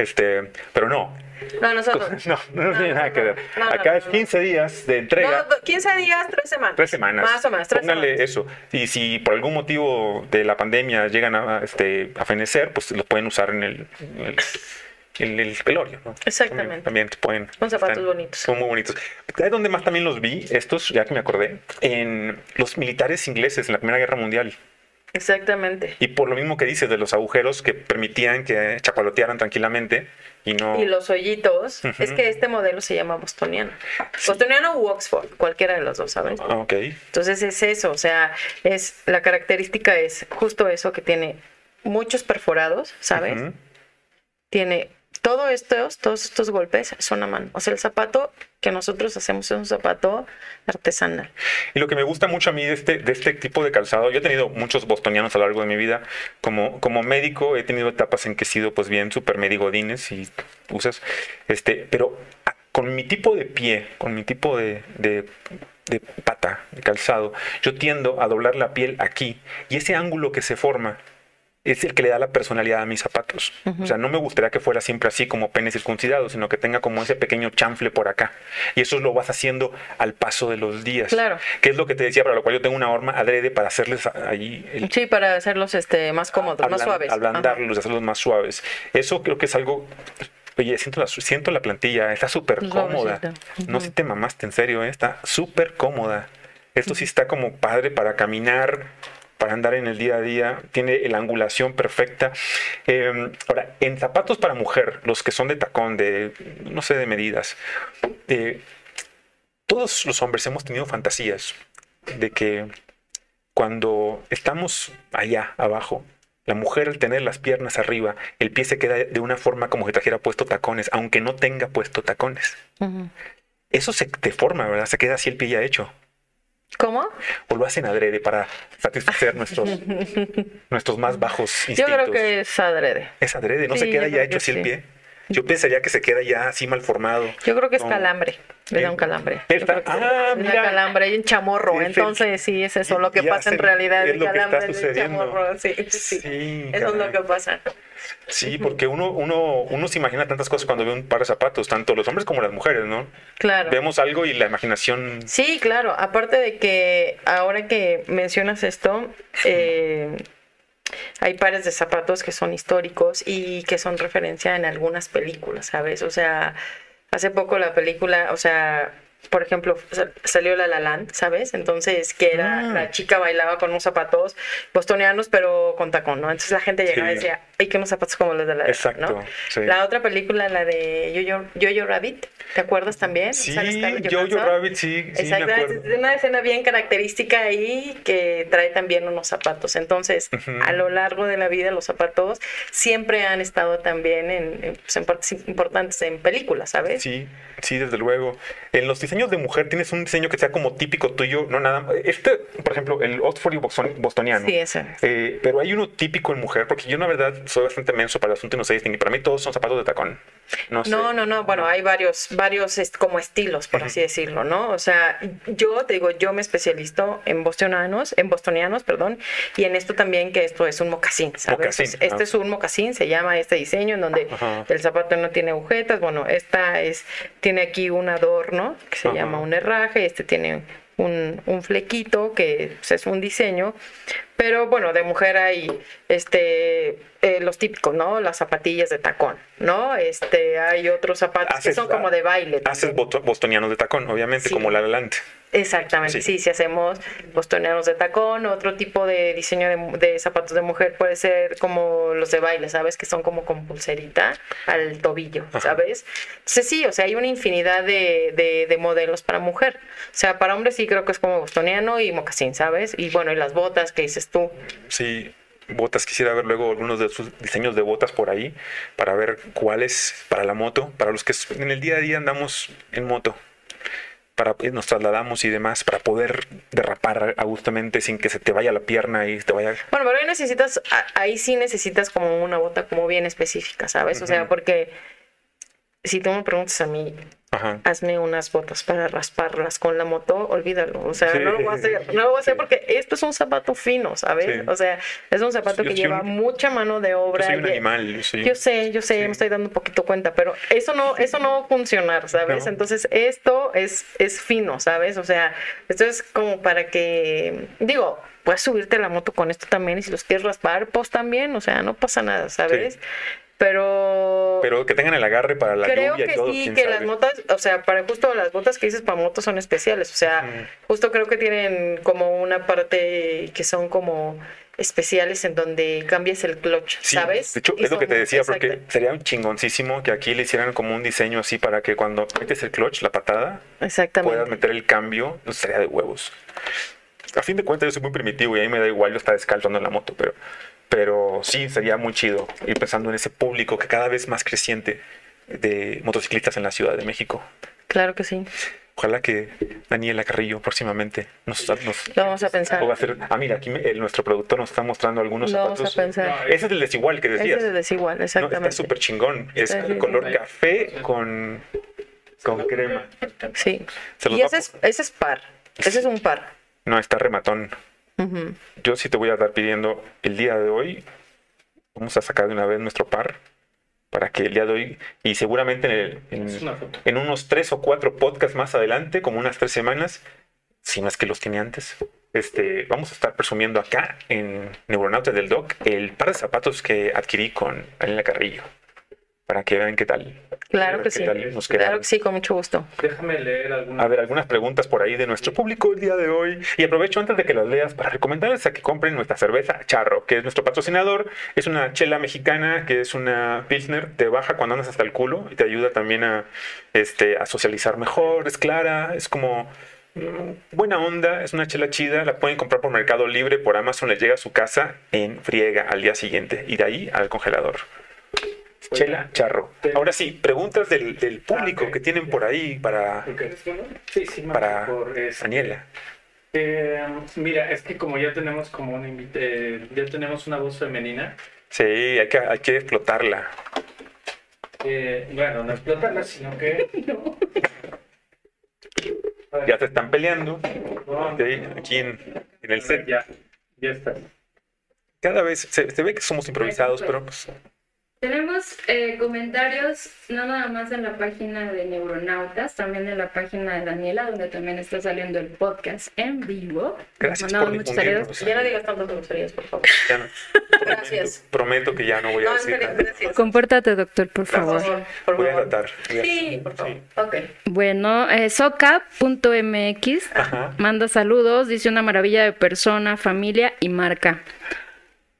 Este, pero no. No, nosotros. No, no, tiene nada que ver. no, no, Acá no, es no. 15 días de entrega. No, 15 días, 3 semanas. Tres semanas. Más o menos, 3 Póngale semanas. eso. Y si por algún motivo de la pandemia llegan a, este, a fenecer, pues los pueden usar en el, en el, en el velorio. ¿no? Exactamente. También, también pueden. Son zapatos están- bonitos. Son muy bonitos. ¿Sabes dónde más también los vi? Estos, ya que me acordé, en los militares ingleses en la Primera Guerra Mundial. Exactamente. Y por lo mismo que dices de los agujeros que permitían que chapalotearan tranquilamente y no. Y los hoyitos, es que este modelo se llama bostoniano. Bostoniano u Oxford, cualquiera de los dos, ¿sabes? Ah, Ok. Entonces es eso, o sea, es la característica es justo eso que tiene muchos perforados, ¿sabes? Tiene todo estos, todos estos golpes son a mano. O sea, el zapato que nosotros hacemos es un zapato artesanal. Y lo que me gusta mucho a mí de este, de este tipo de calzado, yo he tenido muchos bostonianos a lo largo de mi vida. Como, como médico he tenido etapas en que he sido pues bien super medigodines y usas, este, pero con mi tipo de pie, con mi tipo de, de, de pata, de calzado, yo tiendo a doblar la piel aquí y ese ángulo que se forma es el que le da la personalidad a mis zapatos. O sea, no me gustaría que fuera siempre así como pene circuncidado, sino que tenga como ese pequeño chanfle por acá. Y eso lo vas haciendo al paso de los días. Claro. Que es lo que te decía, para lo cual yo tengo una horma adrede para hacerles ahí el, Sí, para hacerlos este, más cómodos, más suaves. ablandarlos, hacerlos más suaves. Eso creo que es algo. Oye, siento la, siento la plantilla, está súper cómoda. Suavecita. No sé si te mamaste, en serio, ¿eh? está súper cómoda. Esto sí está como padre para caminar, para andar en el día a día. Tiene la angulación perfecta. Eh, ahora, en zapatos para mujer, los que son de tacón, de no sé, de medidas, eh, todos los hombres hemos tenido fantasías de que cuando estamos allá abajo, la mujer al tener las piernas arriba, el pie se queda de una forma como si trajera puesto tacones, aunque no tenga puesto tacones. Eso se deforma, ¿verdad? Se queda así el pie ya hecho. ¿Cómo? O lo hacen adrede para satisfacer nuestros, nuestros más bajos Yo instintos. creo que es adrede. Es adrede, no se queda yo ya hecho que así el pie. Yo pensaría que se queda ya así mal formado. Yo creo que es No. calambre. Le da un calambre. está- Yo ah, es una mira. calambre y un chamorro. Entonces, sí, es eso lo que pasa en realidad. es el calambre y sucediendo. chamorro. Sí, sí. Sí, Eso es lo que pasa. Sí, porque uno, uno, uno se imagina tantas cosas cuando ve un par de zapatos, tanto los hombres como las mujeres, ¿no? Claro. Vemos algo y la imaginación Sí, claro. Aparte de que ahora que mencionas esto, eh, hay pares de zapatos que son históricos y que son referencia en algunas películas, ¿sabes? O sea, hace poco la película, o sea, por ejemplo, sa- salió La La Land, ¿sabes? Entonces, que era, Ah. la chica bailaba con unos zapatos bostonianos, pero con tacón, ¿no? Entonces la gente llegaba y decía, ay, que unos zapatos como los de la La Land", ¿no? Exacto, sí. La otra película, la de Jojo, Jojo Rabbit, ¿te acuerdas también? Sí, ¿Sale Scarlett Jojo Johansson? Rabbit, sí, acuerdo. es una escena bien característica ahí que trae también unos zapatos. Entonces, a lo largo de la vida, los zapatos siempre han estado también en, en, pues, en partes importantes en películas, ¿sabes? Sí, sí, desde luego. En los diseños de mujer tienes un diseño que sea como típico tuyo, no nada. Este, por ejemplo, el Oxford y Boston- bostoniano. Sí, ese. Eh, pero hay uno típico en mujer, porque yo, la verdad, soy bastante menso para el asunto y no sé distinguir. Para mí, todos son zapatos de tacón. No, sé. No, no, no, bueno, hay varios, varios est- como estilos, por así decirlo, ¿no? O sea, yo te digo, yo me especializo en bostonianos, en bostonianos, perdón, y en esto también que esto es un mocasín, ¿sabes? Mocasín, Pues, Este es un mocasín, se llama este diseño, en donde Ajá. el zapato no tiene agujetas, bueno, esta es, tiene aquí un adorno que se Ajá. llama un herraje, este tiene un, un flequito que pues, es un diseño, pero bueno, de mujer hay este eh, los típicos, ¿no? Las zapatillas de tacón, ¿no? Este hay otros zapatos que Haces- son como de baile. Haces también. boto- bostonianos de tacón, obviamente, Sí. como la La Land. Exactamente, sí, si hacemos bostoneanos de tacón, otro tipo de diseño de, de zapatos de mujer puede ser como los de baile, ¿sabes? Que son como con pulserita al tobillo, ¿sabes? Entonces sí, o sea, hay una infinidad de, de, de modelos para mujer. O sea, para hombres sí creo que es como bostoniano y mocasín, ¿sabes? Y bueno, y las botas que dices tú. Sí, botas, quisiera ver luego algunos de sus diseños de botas por ahí para ver cuáles para la moto, para los que en el día a día andamos en moto para nos trasladamos y demás para poder derrapar a gustamente sin que se te vaya la pierna y te vaya Bueno, pero ahí necesitas, ahí sí necesitas como una bota como bien específica, ¿sabes? O sea, porque si tú me preguntas a mí, Ajá. hazme unas botas para rasparlas con la moto, olvídalo. O sea, Sí. no lo voy a hacer, no lo voy a hacer Sí. porque esto es un zapato fino, ¿sabes? Sí. O sea, es un zapato Yo que lleva un- mucha mano de Yo obra. soy un y- animal, yo Yo sé, yo sé, me estoy dando un poquito cuenta, pero eso no, eso no va a funcionar, ¿sabes? No. Entonces, esto es, es fino, ¿sabes? O sea, esto es como para que, digo, puedes subirte a la moto con esto también y si los quieres raspar, pues también, o sea, no pasa nada, ¿sabes? Pero, Pero que tengan el agarre para la creo lluvia que y todo, sí, que sabe. las motas, o sea, para justo las botas que dices para motos son especiales, o sea, justo creo que tienen como una parte que son como especiales en donde cambias el clutch, Sí, ¿sabes? De hecho, Y es lo que te decía, porque sería un chingoncísimo que aquí le hicieran como un diseño así para que cuando metes el clutch, la patada, Exactamente. puedas meter el cambio, pues sería de huevos. A fin de cuentas, yo soy muy primitivo y a mí me da igual yo estar descalzo en la moto, pero, pero sí sería muy chido ir pensando en ese público que cada vez más creciente de motociclistas en la Ciudad de México. Claro que sí. Ojalá que Daniela Carrillo próximamente nos, nos Lo vamos a pensar. va a hacer. Ah, mira, aquí me- el- nuestro productor nos está mostrando algunos Lo vamos zapatos. a pensar. No, Ese es el desigual que Ese decías. es de desigual, No, exactamente. está súper chingón. Es sí, color café con, con crema. Sí. Y ese es, ese es par. Ese es un par. No, está rematón. Yo sí te voy a dar pidiendo el día de hoy. Vamos a sacar de una vez nuestro par para que el día de hoy y seguramente en, el- en- en unos tres o cuatro podcasts más adelante, como unas tres semanas, si no es que los tiene antes, este, vamos a estar presumiendo acá en Neuronautas del Doc el par de zapatos que adquirí con Daniela Carrillo. Para que vean qué tal. Claro que sí. nos Claro que sí, con mucho gusto. Déjame leer alguna. A ver, algunas preguntas por ahí de nuestro público el día de hoy. Y aprovecho antes de que las leas para recomendarles a que compren nuestra cerveza Charro, que es nuestro patrocinador. Es una chela mexicana que es una Pilsner, te baja cuando andas hasta el culo y te ayuda también a, este, a socializar mejor. Es clara, es como mm, buena onda, es una chela chida. La pueden comprar por Mercado Libre, por Amazon, les llega a su casa en friega al día siguiente y de ahí al congelador. Chela Charro. Ahora sí, preguntas del, del público Ah, ok. que tienen por ahí para ¿Quieres uno? Sí, sí, más para por. Daniela. Eh, mira, es que como ya tenemos como una eh, ya tenemos una voz femenina, Sí, hay que, hay que explotarla. eh, bueno, no explotarla, sino que Ya se están peleando. no, Sí, aquí en, en el set. Ya, ya está. Cada vez se, se ve que somos improvisados, pero pues, Tenemos eh, comentarios no nada más en la página de Neuronautas, también en la página de Daniela, donde también está saliendo el podcast en vivo. gracias Mandamos por muchos saludos. Ya no digas tantas groserías, por favor. Ya no. Gracias. Prometo que ya no voy a No, decir serio, nada. gracias. Compórtate, doctor, por Por favor. favor, por Voy a favor. tratar. Sí, por favor. Sí. Ok. Bueno, eh, soca.mx manda saludos, dice una maravilla de persona, familia y marca.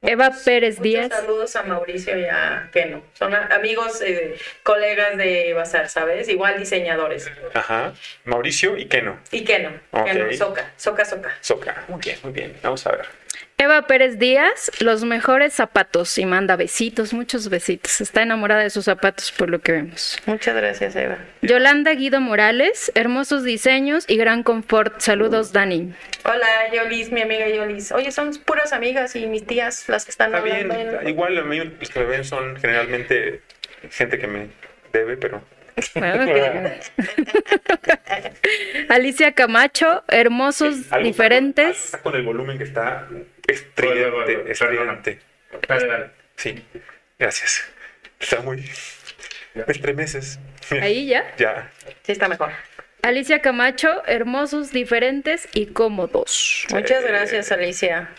Eva Pérez Muchos Díaz. saludos a Mauricio y a Keno. Son amigos, eh, colegas de Bazar, ¿sabes? Igual diseñadores. Ajá. Mauricio y Keno. Y Keno. Ok. Keno, Soca, Soca, Soca. Soca. Muy bien, muy bien. Vamos a ver. Eva Pérez Díaz, los mejores zapatos y manda besitos, muchos besitos. Está enamorada de sus zapatos por lo que vemos. Muchas gracias, Eva. Yolanda Guido Morales, hermosos diseños y gran confort. Saludos, Dani. Hola, Yolis, mi amiga Yolis. Oye, son puras amigas y mis tías las que están Está bien. en- Igual a mí los que me ven son generalmente gente que me debe, pero Alicia Camacho, hermosos, Algo- diferentes. está con el volumen que está estridente, Bueno, bueno, estridente. Dale, dale. Sí, gracias. Está muy... Me estremeces. Ahí ya. Ya. Sí, está mejor. Alicia Camacho, hermosos, diferentes y cómodos. Muchas gracias, Alicia.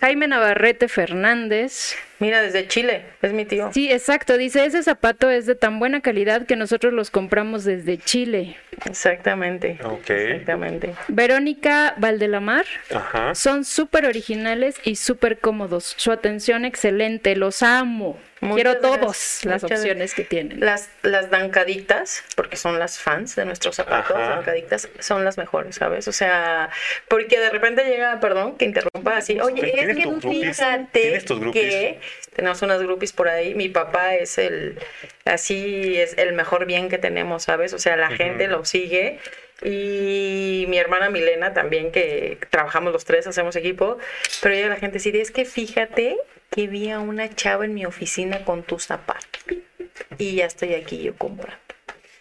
Jaime Navarrete Fernández. Mira, desde Chile, es mi tío. Sí, exacto. Dice, ese zapato es de tan buena calidad que nosotros los compramos desde Chile. Exactamente. Ok. Exactamente. Verónica Valdelamar. Ajá. Son súper originales y súper cómodos. Su atención excelente. Los amo. Muchas Quiero gracias. todos las Muchas opciones que tienen. Las, las dancaditas, porque son las fans de nuestros zapatos, Ajá. dancaditas, son las mejores, ¿sabes? O sea, porque de repente llega, perdón, que interrumpa así, oye, es ¿Tienes que fíjate que tenemos unas groupies por ahí, mi papá es el, así es el mejor bien que tenemos, ¿sabes? O sea, la gente lo sigue. Y mi hermana Milena también, que trabajamos los tres, hacemos equipo, pero llega la gente de, es que fíjate que vi a una chava en mi oficina con tus zapatos y ya estoy aquí yo comprando.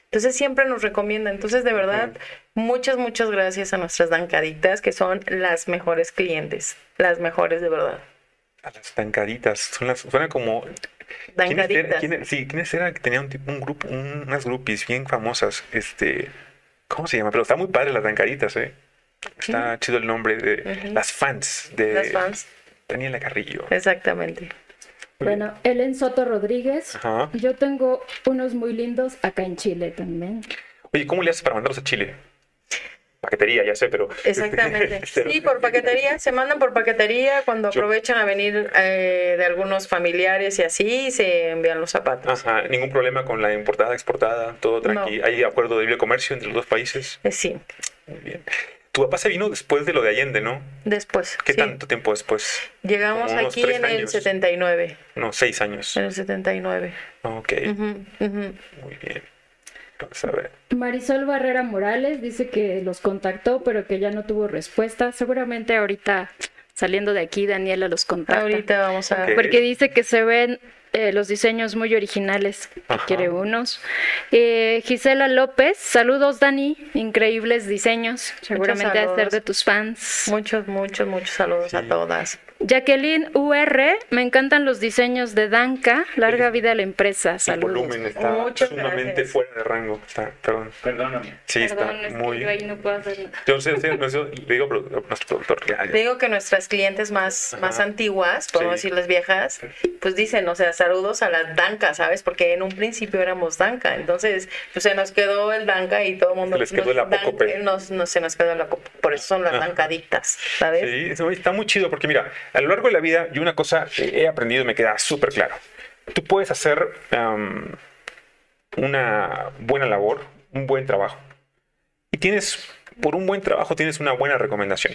Entonces siempre nos recomienda. Entonces, de verdad, muchas, muchas gracias a nuestras dancaditas, que son las mejores clientes, las mejores de verdad. A las tancaditas. Son las, suena como. ¿quiénes eran- Dancaditas. sí, ¿quiénes eran que tenían un, tipo- un grupo, un- unas groupies bien famosas? Este. ¿Cómo se llama? Pero está muy padre las tancaditas, ¿eh? Está chido el nombre de las fans de Las fans, Daniela Carrillo. exactamente. Bueno, Ellen Soto Rodríguez. Ajá. Yo tengo unos muy lindos acá en Chile también. Oye, ¿cómo le haces para mandarlos a Chile? Paquetería, ya sé, pero. Exactamente. Pero- Sí, por paquetería. Se mandan por paquetería cuando Yo- aprovechan a venir eh, de algunos familiares y así, se envían los zapatos. Ajá, ningún problema con la importada, exportada, todo tranqui. No. ¿Hay acuerdo de libre comercio entre los dos países? Eh, sí, Muy bien. Tu papá se vino después de lo de Allende, ¿no? después. ¿Qué sí. tanto tiempo después? Llegamos aquí en el años. 79. No, seis años. En el 79. Ok, Ujú, ujú. muy bien. A ver. Marisol Barrera Morales dice que los contactó, pero que ya no tuvo respuesta. Seguramente ahorita saliendo de aquí, Daniela los contacta. Ahorita vamos a... Ok. Porque dice que se ven eh, los diseños muy originales, que Ajá. quiere unos. Eh, Gisela López, saludos Dani, increíbles diseños, seguramente a ser de tus fans. Muchos, muchos, muchos saludos a todas. Jacqueline UR, me encantan los diseños de Danca, larga vida a la empresa, El saludos. volumen está Muchas sumamente gracias. fuera de rango. Está, perdón. Perdóname. Sí, Perdón, está es muy. yo ahí no puedo hacer nada. Yo sé, sé, no sé, le digo nuestro productor. ya, ya. Te digo que nuestras clientes más, más antiguas, podemos Sí. decirles viejas, pues dicen, o sea, saludos a las Danca, ¿sabes? Porque en un principio éramos Danca, entonces pues se nos quedó el Danca y todo el mundo... Se les quedó el nos- Dan- apócope. nos- nos- se nos quedó el apócope, por eso son las Ajá. Dancadictas, ¿sabes? Sí, está muy chido porque mira, a lo largo de la vida yo una cosa que he aprendido y me queda súper claro. Tú puedes hacer una buena labor, un buen trabajo. Y tienes, por un buen trabajo tienes una buena recomendación.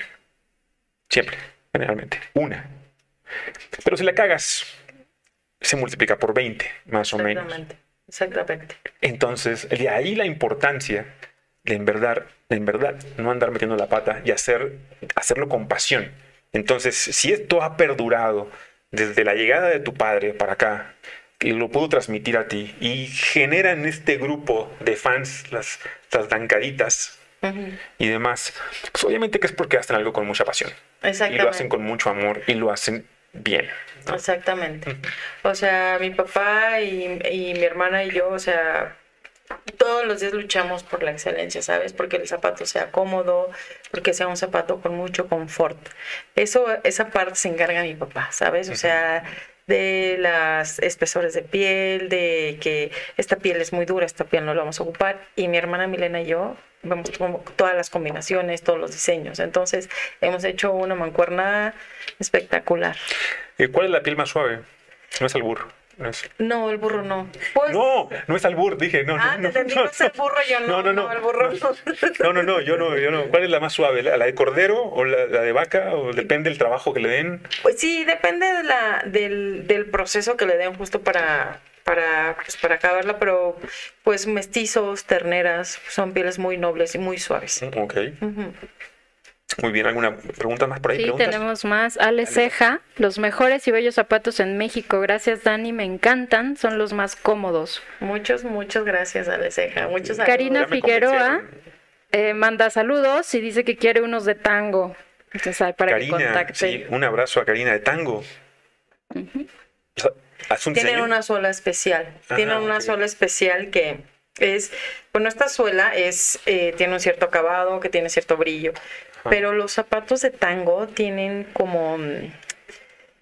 Siempre, generalmente. Una. Pero si la cagas, se multiplica por 20, más o menos. Exactamente, exactamente. Entonces, de ahí la importancia de en verdad, de en verdad no andar metiendo la pata y hacer, hacerlo con pasión. Entonces, si esto ha perdurado desde la llegada de tu padre para acá, y lo pudo transmitir a ti, y genera en este grupo de fans las, las dancaditas y demás, pues obviamente que es porque hacen algo con mucha pasión. Y lo hacen Exactamente. con mucho amor y lo hacen bien. ¿no? Exactamente. O sea, mi papá y, y mi hermana y yo, o sea, todos los días luchamos por la excelencia, ¿sabes? Porque el zapato sea cómodo, porque sea un zapato con mucho confort. Eso, esa parte se encarga mi papá, ¿sabes? O sea, de las espesores de piel, de que esta piel es muy dura, esta piel no la vamos a ocupar. Y mi hermana Milena y yo vemos todas las combinaciones, todos los diseños. Entonces, hemos hecho una mancuerna espectacular. Eh, ¿Cuál es la piel más suave? No es albur. No, es... No, el burro no. Pues, no, no es albur, dije. No, ah, no, te no, no, que es el burro, yo no. No, no, no. el burro no. No, no, no, yo no, yo no. ¿Cuál es la más suave? ¿La, la de cordero o la, la de vaca? ¿O depende del trabajo que le den? Pues sí, depende de la, del, del proceso que le den justo para, para, pues, para acabarla, pero pues mestizos, terneras, son pieles muy nobles y muy suaves. Ok. Muy bien. ¿Alguna pregunta más por ahí? Sí, ¿Preguntas? tenemos más. Ale Ceja, los mejores y bellos zapatos en México. Gracias, Dani, me encantan. Son los más cómodos. Muchos, muchas gracias, Aleceja. Muchos saludos. Karina Figueroa eh, manda saludos y dice que quiere unos de tango. Entonces, que Karina, contacte. sí, un abrazo a Karina de Tango. O sea, ¿Haz un Tienen una suela especial. Ah, Tienen una ok. suela especial que es, bueno, esta suela es, eh, tiene un cierto acabado, que tiene cierto brillo. Pero los zapatos de tango tienen como,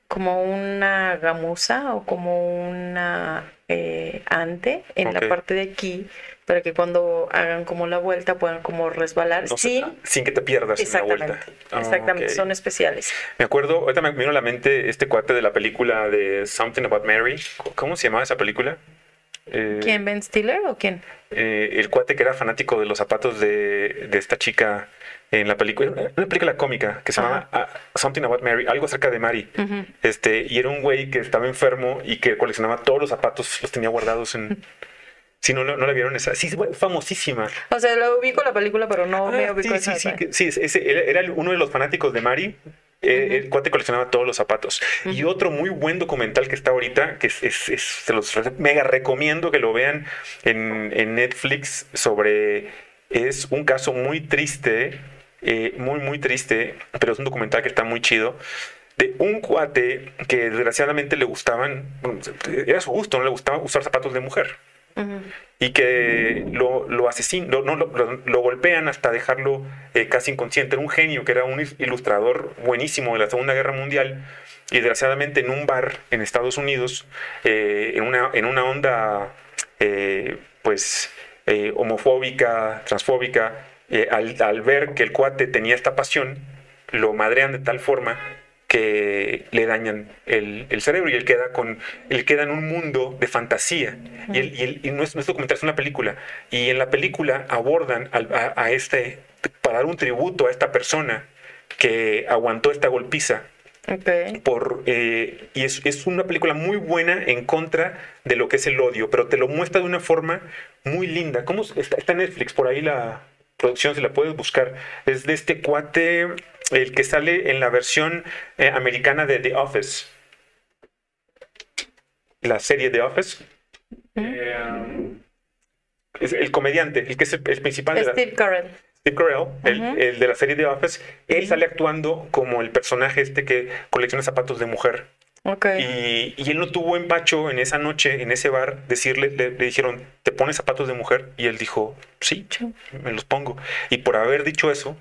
como una gamuza o como una eh, ante en la parte de aquí para que cuando hagan como la vuelta puedan como resbalar No sé, sin sin que te pierdas en la exactamente vuelta. Ah, exactamente son especiales Me acuerdo, ahorita me vino a la mente este cuate de la película de Something About Mary. ¿Cómo se llamaba esa película? Eh, quién Ben Stiller o quién eh, el cuate que era fanático de los zapatos de, de esta chica en la película, una película cómica que se llamaba ah, Something About Mary, algo acerca de Mary. Este, y era un güey que estaba enfermo y que coleccionaba todos los zapatos, los tenía guardados en. Si no, no, no la vieron esa. Sí, famosísima. o sea lo ubico la película pero no me Ah, ubico sí, sí, esa- sí, que- sí, ese- era- uno de los fanáticos de Mari. Eh, El cuate coleccionaba todos los zapatos. Y otro muy buen documental que está ahorita, que es, es- es- se los mega recomiendo que lo vean en, en Netflix sobre... Es un caso muy triste, eh, muy, muy triste, pero es un documental que está muy chido. De un cuate que desgraciadamente le gustaban, era su gusto, no le gustaba usar zapatos de mujer Ujú. y que lo, lo asesinan, lo, no, lo, lo- golpean hasta dejarlo eh, casi inconsciente. Era un genio que era un ilustrador buenísimo de la Segunda Guerra Mundial y desgraciadamente en un bar en Estados Unidos, eh, en, una, en una onda eh, pues eh, homofóbica, transfóbica, eh, al, al ver que el cuate tenía esta pasión, lo madrean de tal forma que le dañan el, el cerebro y él queda con él queda en un mundo de fantasía. Y, él- y él- y no, es, no es documental es una película. Y en la película abordan al- a, a este para dar un tributo a esta persona que aguantó esta golpiza por eh, y es, es una película muy buena en contra de lo que es el odio pero te lo muestra de una forma muy linda. ¿Cómo está, Netflix por ahí la producción si la puedes buscar es de este cuate el que sale en la versión eh, americana de The Office. La serie The Office. Eh, es el comediante el que es el, el principal de la, Steve Carell. Steve Carell, el, el de la serie The Office, él sale actuando como el personaje este que colecciona zapatos de mujer. Ok. Y, y él no tuvo empacho en esa noche, en ese bar, decirle, le, le dijeron, ¿te pones zapatos de mujer? Y él dijo, sí, me los pongo. Y por haber dicho eso,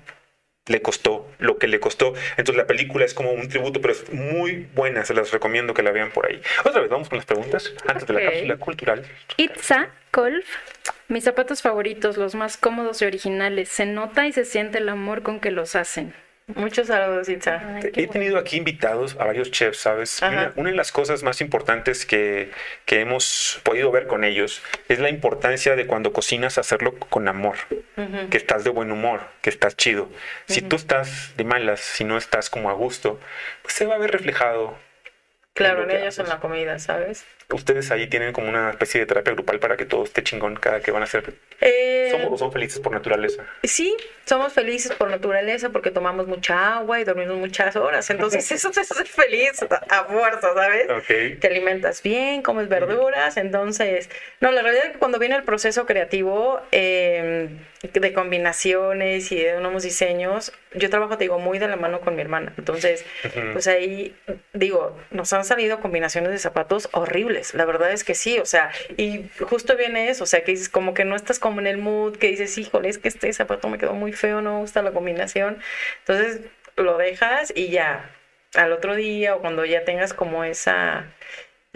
le costó lo que le costó. Entonces la película es como un tributo, pero es muy buena, se las recomiendo que la vean por ahí. Otra vez, vamos con las preguntas, antes de la cápsula cultural. Itza Golf. Mis zapatos favoritos, los más cómodos y originales. Se nota y se siente el amor con que los hacen. Muchos saludos, Itza. Ay, He tenido aquí invitados a varios chefs, ¿sabes? Una, una de las cosas más importantes que, que hemos podido ver con ellos es la importancia de cuando cocinas hacerlo con amor, que estás de buen humor, que estás chido. Si tú estás de malas, si no estás como a gusto, pues se va a ver reflejado. Claro, en ellos en la comida, ¿sabes? Ustedes ahí tienen como una especie de terapia grupal para que todo esté chingón cada que van a hacer. Eh, Somos, son felices por naturaleza. Sí, somos felices por naturaleza porque tomamos mucha agua y dormimos muchas horas. Entonces, eso te hace feliz a fuerza, ¿sabes? Ok. Te alimentas bien, comes verduras. Entonces, no, la realidad es que cuando viene el proceso creativo eh, de combinaciones y de nuevos diseños, yo trabajo, te digo, muy de la mano con mi hermana. Entonces, pues ahí, digo, nos han salido combinaciones de zapatos horribles. La verdad es que sí, o sea, y justo viene eso, o sea, que dices como que no estás como en el mood, que dices, híjole, es que este zapato me quedó muy feo, no me gusta la combinación. Entonces, lo dejas y ya, al otro día o cuando ya tengas como esa...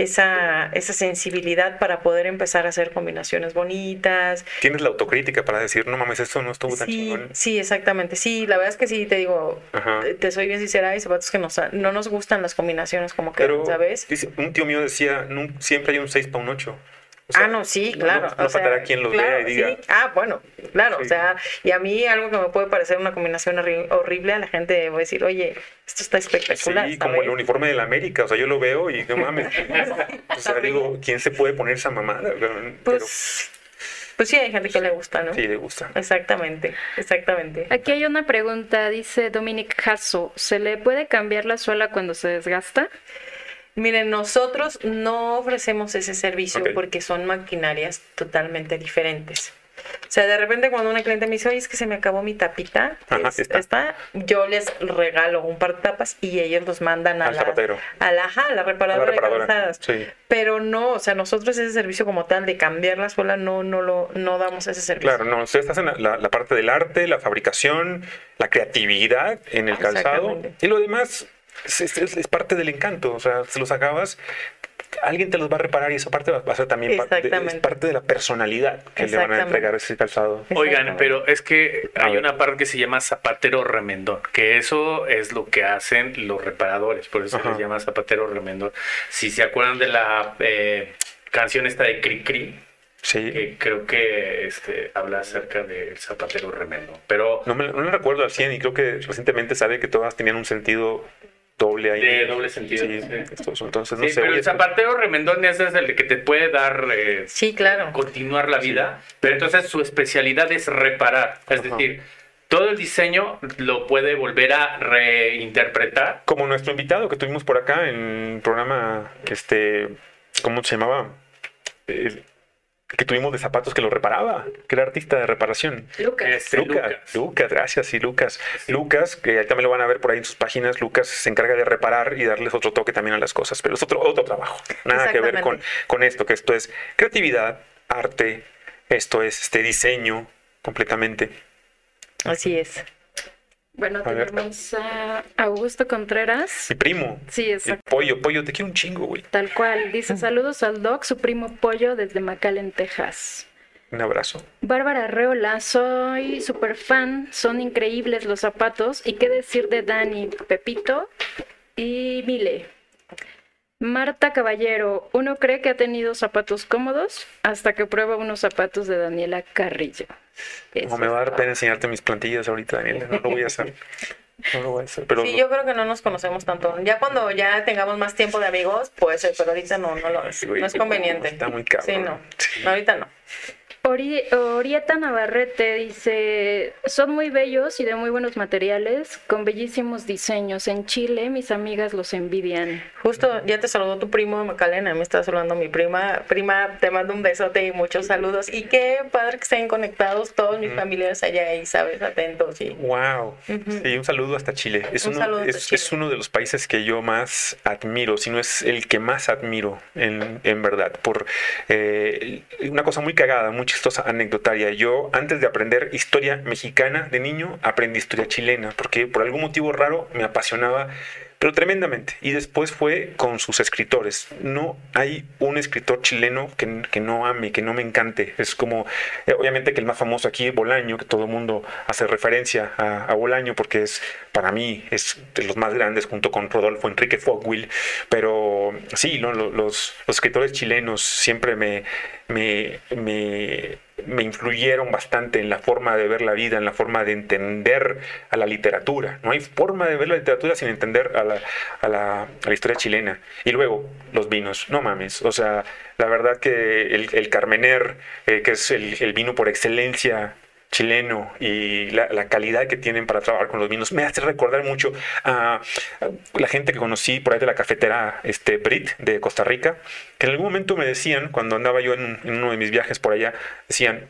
Esa, esa sensibilidad para poder empezar a hacer combinaciones bonitas, Tienes la autocrítica para decir, no mames, esto no estuvo tan Sí, chingón. sí, exactamente. Sí, la verdad es que sí, te digo, Ajá. te- soy bien sincera, hay zapatos que nos, no nos gustan las combinaciones como que, Pero ¿sabes? dice- un tío mío decía, "Nun- siempre hay un 6 para un 8. Ah, no, sí, claro. No, o sea, faltará quien los claro, vea y diga. sí. Ah, bueno, claro, Sí. o sea, y a mí algo que me puede parecer una combinación horri- horrible, a la gente va a decir, oye, esto está Sí, espectacular, como ¿sabes? el uniforme de la América. O sea, yo lo veo y no mames. o sea, digo, ¿quién se puede poner esa mamada? Pero Pues, pues sí, hay gente que le gusta, ¿no? sí, le gusta. Exactamente, exactamente. Aquí hay una pregunta, dice Dominic Hasso. ¿Se le puede cambiar la suela cuando se desgasta? Miren, nosotros no ofrecemos ese servicio porque son maquinarias totalmente diferentes. O sea, de repente cuando una cliente me dice, oye, es que se me acabó mi tapita, Ajá, es- está. esta", yo les regalo un par de tapas y ellos los mandan a Al la, zapatero. a la, a la A reparadora, la reparadora. de calzadas. Sí. Pero no, o sea, nosotros ese servicio como tal de cambiar la suela no, no lo, no damos ese servicio. Claro, no, ustedes hacen la, la- la parte del arte, la fabricación, la creatividad en el calzado y lo demás. Es, es- es parte del encanto. O sea, se los acabas, alguien te los va a reparar y esa parte va a ser también parte de, es parte de la personalidad que le van a entregar a ese calzado. Oigan, pero es que hay una parte que se llama zapatero remendón, que eso es lo que hacen los reparadores, por eso Ajá. se llama zapatero remendón. Si se acuerdan de la eh, canción esta de Cri Cri, Sí. que creo que este, habla acerca del zapatero remendón. Pero No me, no me recuerdo al 100 y creo que recientemente sabe que todas tenían un sentido doble ahí. De doble sentido, Sí, sí. entonces no sí, sé. pero el zapatero remendón ese es el que te puede dar eh, Sí, claro. continuar la vida, pero entonces su especialidad es reparar, es Ajá. decir, todo el diseño lo puede volver a reinterpretar. Como nuestro invitado que tuvimos por acá en un programa, este, ¿cómo se llamaba? El- que tuvimos de zapatos que lo reparaba, que era artista de reparación. Lucas. Este, Lucas, Lucas. Lucas, gracias, sí, Lucas. Lucas, que ahí también lo van a ver por ahí en sus páginas, Lucas se encarga de reparar y darles otro toque también a las cosas, pero es otro, otro trabajo. Nada que ver con, con esto, que esto es creatividad, arte, esto es este diseño completamente. Así es. Bueno, A ver. tenemos a Augusto Contreras. Mi primo, Sí, el exacto. pollo, pollo, te quiero un chingo, güey. Tal cual. Dice saludos al Doc, su primo Pollo desde McAllen, Texas. Un abrazo. Bárbara Reola, soy super fan, son increíbles los zapatos. ¿Y qué decir de Dani, Pepito y Mile? Marta Caballero, uno cree que ha tenido zapatos cómodos hasta que prueba unos zapatos de Daniela Carrillo. No me va a dar pena enseñarte mis plantillas ahorita, Daniela. No lo voy a hacer. No lo voy a hacer. Pero Sí, yo creo que no nos conocemos tanto. Ya cuando ya tengamos más tiempo de amigos, puede ser, pero ahorita no, no, lo, Sí, güey, no es conveniente. está muy. Sí, no. Sí. No, ahorita no. Ori- Orieta Navarrete dice, son muy bellos y de muy buenos materiales, con bellísimos diseños. En Chile mis amigas los envidian. Justo ya te saludó tu primo Macalena, me está saludando mi prima. Prima, te mando un besote y muchos saludos. Y qué padre que estén conectados todos mis familiares allá y, sabes, atentos. Y... Wow. Ujú. Sí, un saludo hasta Chile. Es, Un uno, es, Chile. es uno de los países que yo más admiro, si no es el que más admiro, en, en verdad. Por eh, una cosa muy cagada, muy chistosa, anecdotaria. Yo, antes de aprender historia mexicana de niño, aprendí historia chilena, porque por algún motivo raro me apasionaba. Pero tremendamente. Y después fue con sus escritores. No hay un escritor chileno que, no ame, que no me encante. Es como, eh, obviamente que el más famoso aquí Bolaño, que todo el mundo hace referencia a, Bolaño porque es, para mí, es de los más grandes junto con Rodolfo Enrique Fogwill. Pero sí, ¿no? Lo- los, escritores chilenos siempre me, me, me influyeron bastante en la forma de ver la vida, en la forma de entender a la literatura. No hay forma de ver la literatura sin entender a la, a la, a la historia chilena. Y luego, los vinos, no mames. O sea, la verdad que el, el Carmener, eh, que es el, el vino por excelencia chileno y la, calidad que tienen para trabajar con los vinos me hace recordar mucho a, la gente que conocí por ahí de la cafetera este Brit de Costa Rica que en algún momento me decían cuando andaba yo en uno de mis viajes por allá decían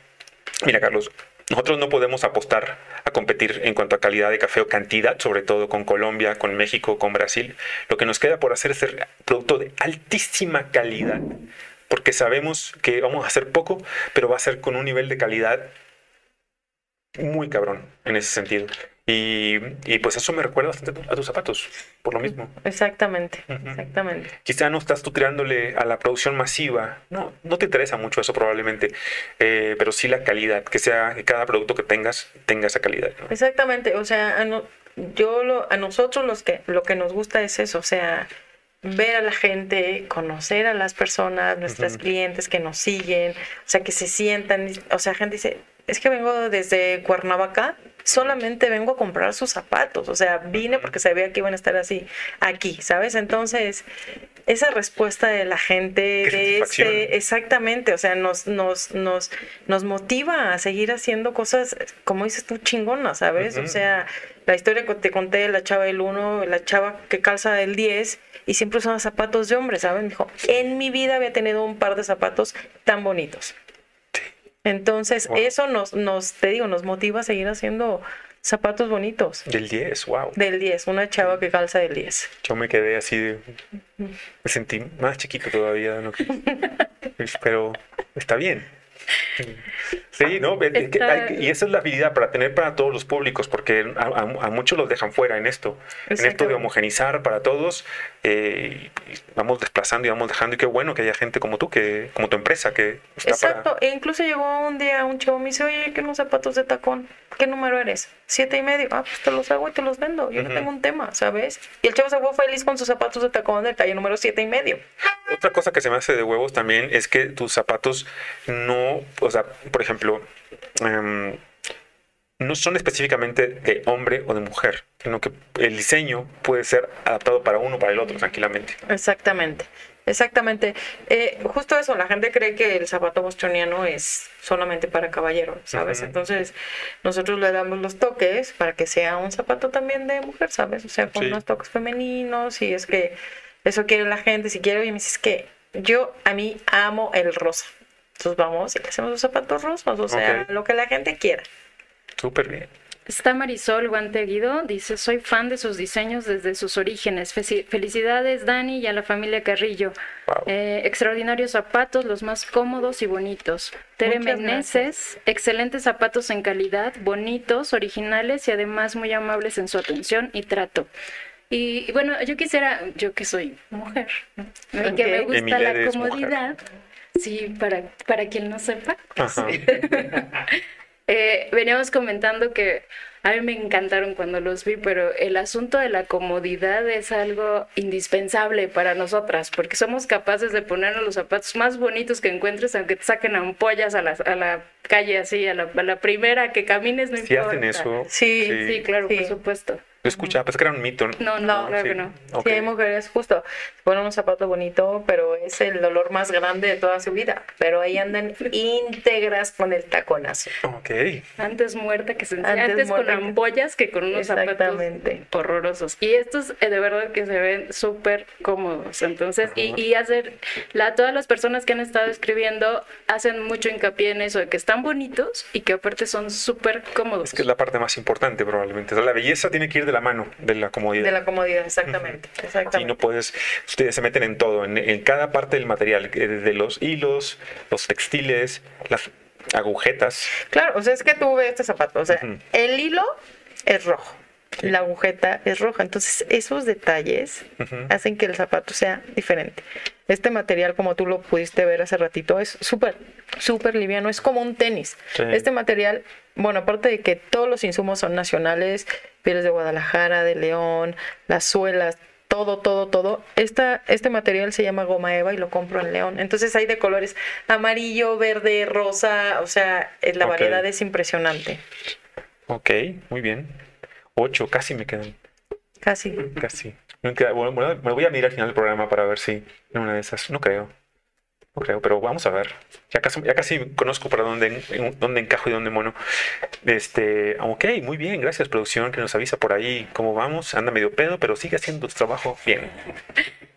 mira Carlos nosotros no podemos apostar a competir en cuanto a calidad de café o cantidad, sobre todo con Colombia, con México, con Brasil. Lo que nos queda por hacer es ser producto de altísima calidad, porque sabemos que vamos a hacer poco, pero va a ser con un nivel de calidad muy cabrón en ese sentido. Y, y pues eso me recuerda bastante a tus zapatos, por lo mismo. Exactamente, exactamente. Quizá no estás tú tirándole a la producción masiva, no, no te interesa mucho eso probablemente, eh, pero sí la calidad, que sea que cada producto que tengas tenga esa calidad. ¿no? Exactamente, o sea, a, no- yo lo, a nosotros los que, lo que nos gusta es eso, o sea, ver a la gente, conocer a las personas, nuestras clientes que nos siguen, o sea, que se sientan, o sea, gente dice, es que vengo desde Cuernavaca, solamente vengo a comprar sus zapatos, o sea, vine porque sabía que iban a estar así aquí, ¿sabes? Entonces, esa respuesta de la gente, este, exactamente, o sea, nos, nos, nos, nos motiva a seguir haciendo cosas, como dices tú, chingonas, ¿sabes? O sea, la historia que te conté de la chava del 1, la chava que calza el 10 y siempre usaba zapatos de hombre, ¿saben? Dijo, en mi vida había tenido un par de zapatos tan bonitos. Entonces, Wow. eso nos, nos, te digo, nos motiva a seguir haciendo zapatos bonitos. Del 10, wow. Del 10, una chava que calza del 10. Yo me quedé así de... Me sentí más chiquito todavía, ¿no? pero está bien. Sí, ¿no? Es que Está- hay que- y esa es la habilidad para tener para todos los públicos, porque a, a- a muchos los dejan fuera en esto, en esto de homogenizar para todos. eh, vamos desplazando y vamos dejando, y qué bueno que haya gente como tú, que como tu empresa, que está Exacto, para... e incluso llegó un día un chavo y me dice, oye, ¿qué unos zapatos de tacón? ¿Qué número eres? Siete y medio. Ah, pues te los hago y te los vendo. Yo no tengo un tema, ¿sabes? Y el chavo se fue feliz con sus zapatos de tacón del talle número siete y medio. Otra cosa que se me hace de huevos también es que tus zapatos no, o sea, por ejemplo, em, no son específicamente de hombre o de mujer, sino que el diseño puede ser adaptado para uno o para el otro tranquilamente. Exactamente, exactamente. Eh, justo eso, la gente cree que el zapato bostoniano es solamente para caballero, ¿sabes? Entonces, nosotros le damos los toques para que sea un zapato también de mujer, ¿sabes? O sea, con Sí. unos toques femeninos y es que eso quiere la gente. Si quiere, oye, me dices que yo a mí amo el rosa. Entonces vamos y le hacemos los zapatos rosas, o sea, lo que la gente quiera. Súper bien. Está Marisol Guanteguido, dice, soy fan de sus diseños desde sus orígenes. Felicidades, Dani, y a la familia Carrillo. Wow. Eh, extraordinarios zapatos, los más cómodos y bonitos. Tere Muchas Meneses, excelentes zapatos en calidad, bonitos, originales y además muy amables en su atención y trato. Y, y bueno, yo quisiera, yo que soy mujer, ¿no? Y que me gusta Emilia la comodidad. Sí, para, para quien no sepa. Ajá. Eh, veníamos comentando que a mí me encantaron cuando los vi, pero el asunto de la comodidad es algo indispensable para nosotras, porque somos capaces de ponernos los zapatos más bonitos que encuentres, aunque te saquen ampollas a la, a la calle así, a la, a la primera que camines, no Si importa. hacen eso, Sí, Sí, claro, Sí. por supuesto. Yo escuchaba, pues que era un mito. No, no, No, sí. que no. Ok. Sí, hay mujeres, justo, se ponen un zapato bonito, pero es el dolor más grande de toda su vida. Pero ahí andan íntegras con el taconazo. Ok. Antes muerta que sencilla. Antes Antes, con ampollas que con unos zapatos Exactamente. horrorosos. Y estos eh, de verdad que se ven súper cómodos. Entonces, y, y hacer, la, todas las personas que han estado escribiendo hacen mucho hincapié en eso, de que están bonitos y que aparte son súper cómodos. Es que es la parte más importante probablemente. O sea, la belleza tiene que ir de la mano de la comodidad. De la comodidad, exactamente. Exactamente. no puedes, ustedes se meten en todo, en, en cada parte del material, eh, desde los hilos, los textiles, las agujetas. Claro, o sea, es que tú ves este zapato, o sea, el hilo es rojo. La agujeta es roja, entonces esos detalles hacen que el zapato sea diferente. Este material, como tú lo pudiste ver hace ratito, es súper, súper liviano, es como un tenis. Sí. Este material, bueno, aparte de que todos los insumos son nacionales, pieles de Guadalajara, de León, las suelas, todo, todo, todo. Esta, este material se llama goma eva y lo compro en León. Entonces hay de colores amarillo, verde, rosa, o sea, la variedad es impresionante. Ok, muy bien. Ocho, casi me quedan. Casi. Casi. Bueno, bueno, me voy a mirar al final del programa para ver si en una de esas. No creo. No creo, pero vamos a ver. Ya casi, ya casi conozco para dónde, en- dónde encajo y dónde mono. Este, ok, muy bien. Gracias, producción, que nos avisa por ahí cómo vamos. Anda medio pedo, pero sigue haciendo tu trabajo bien.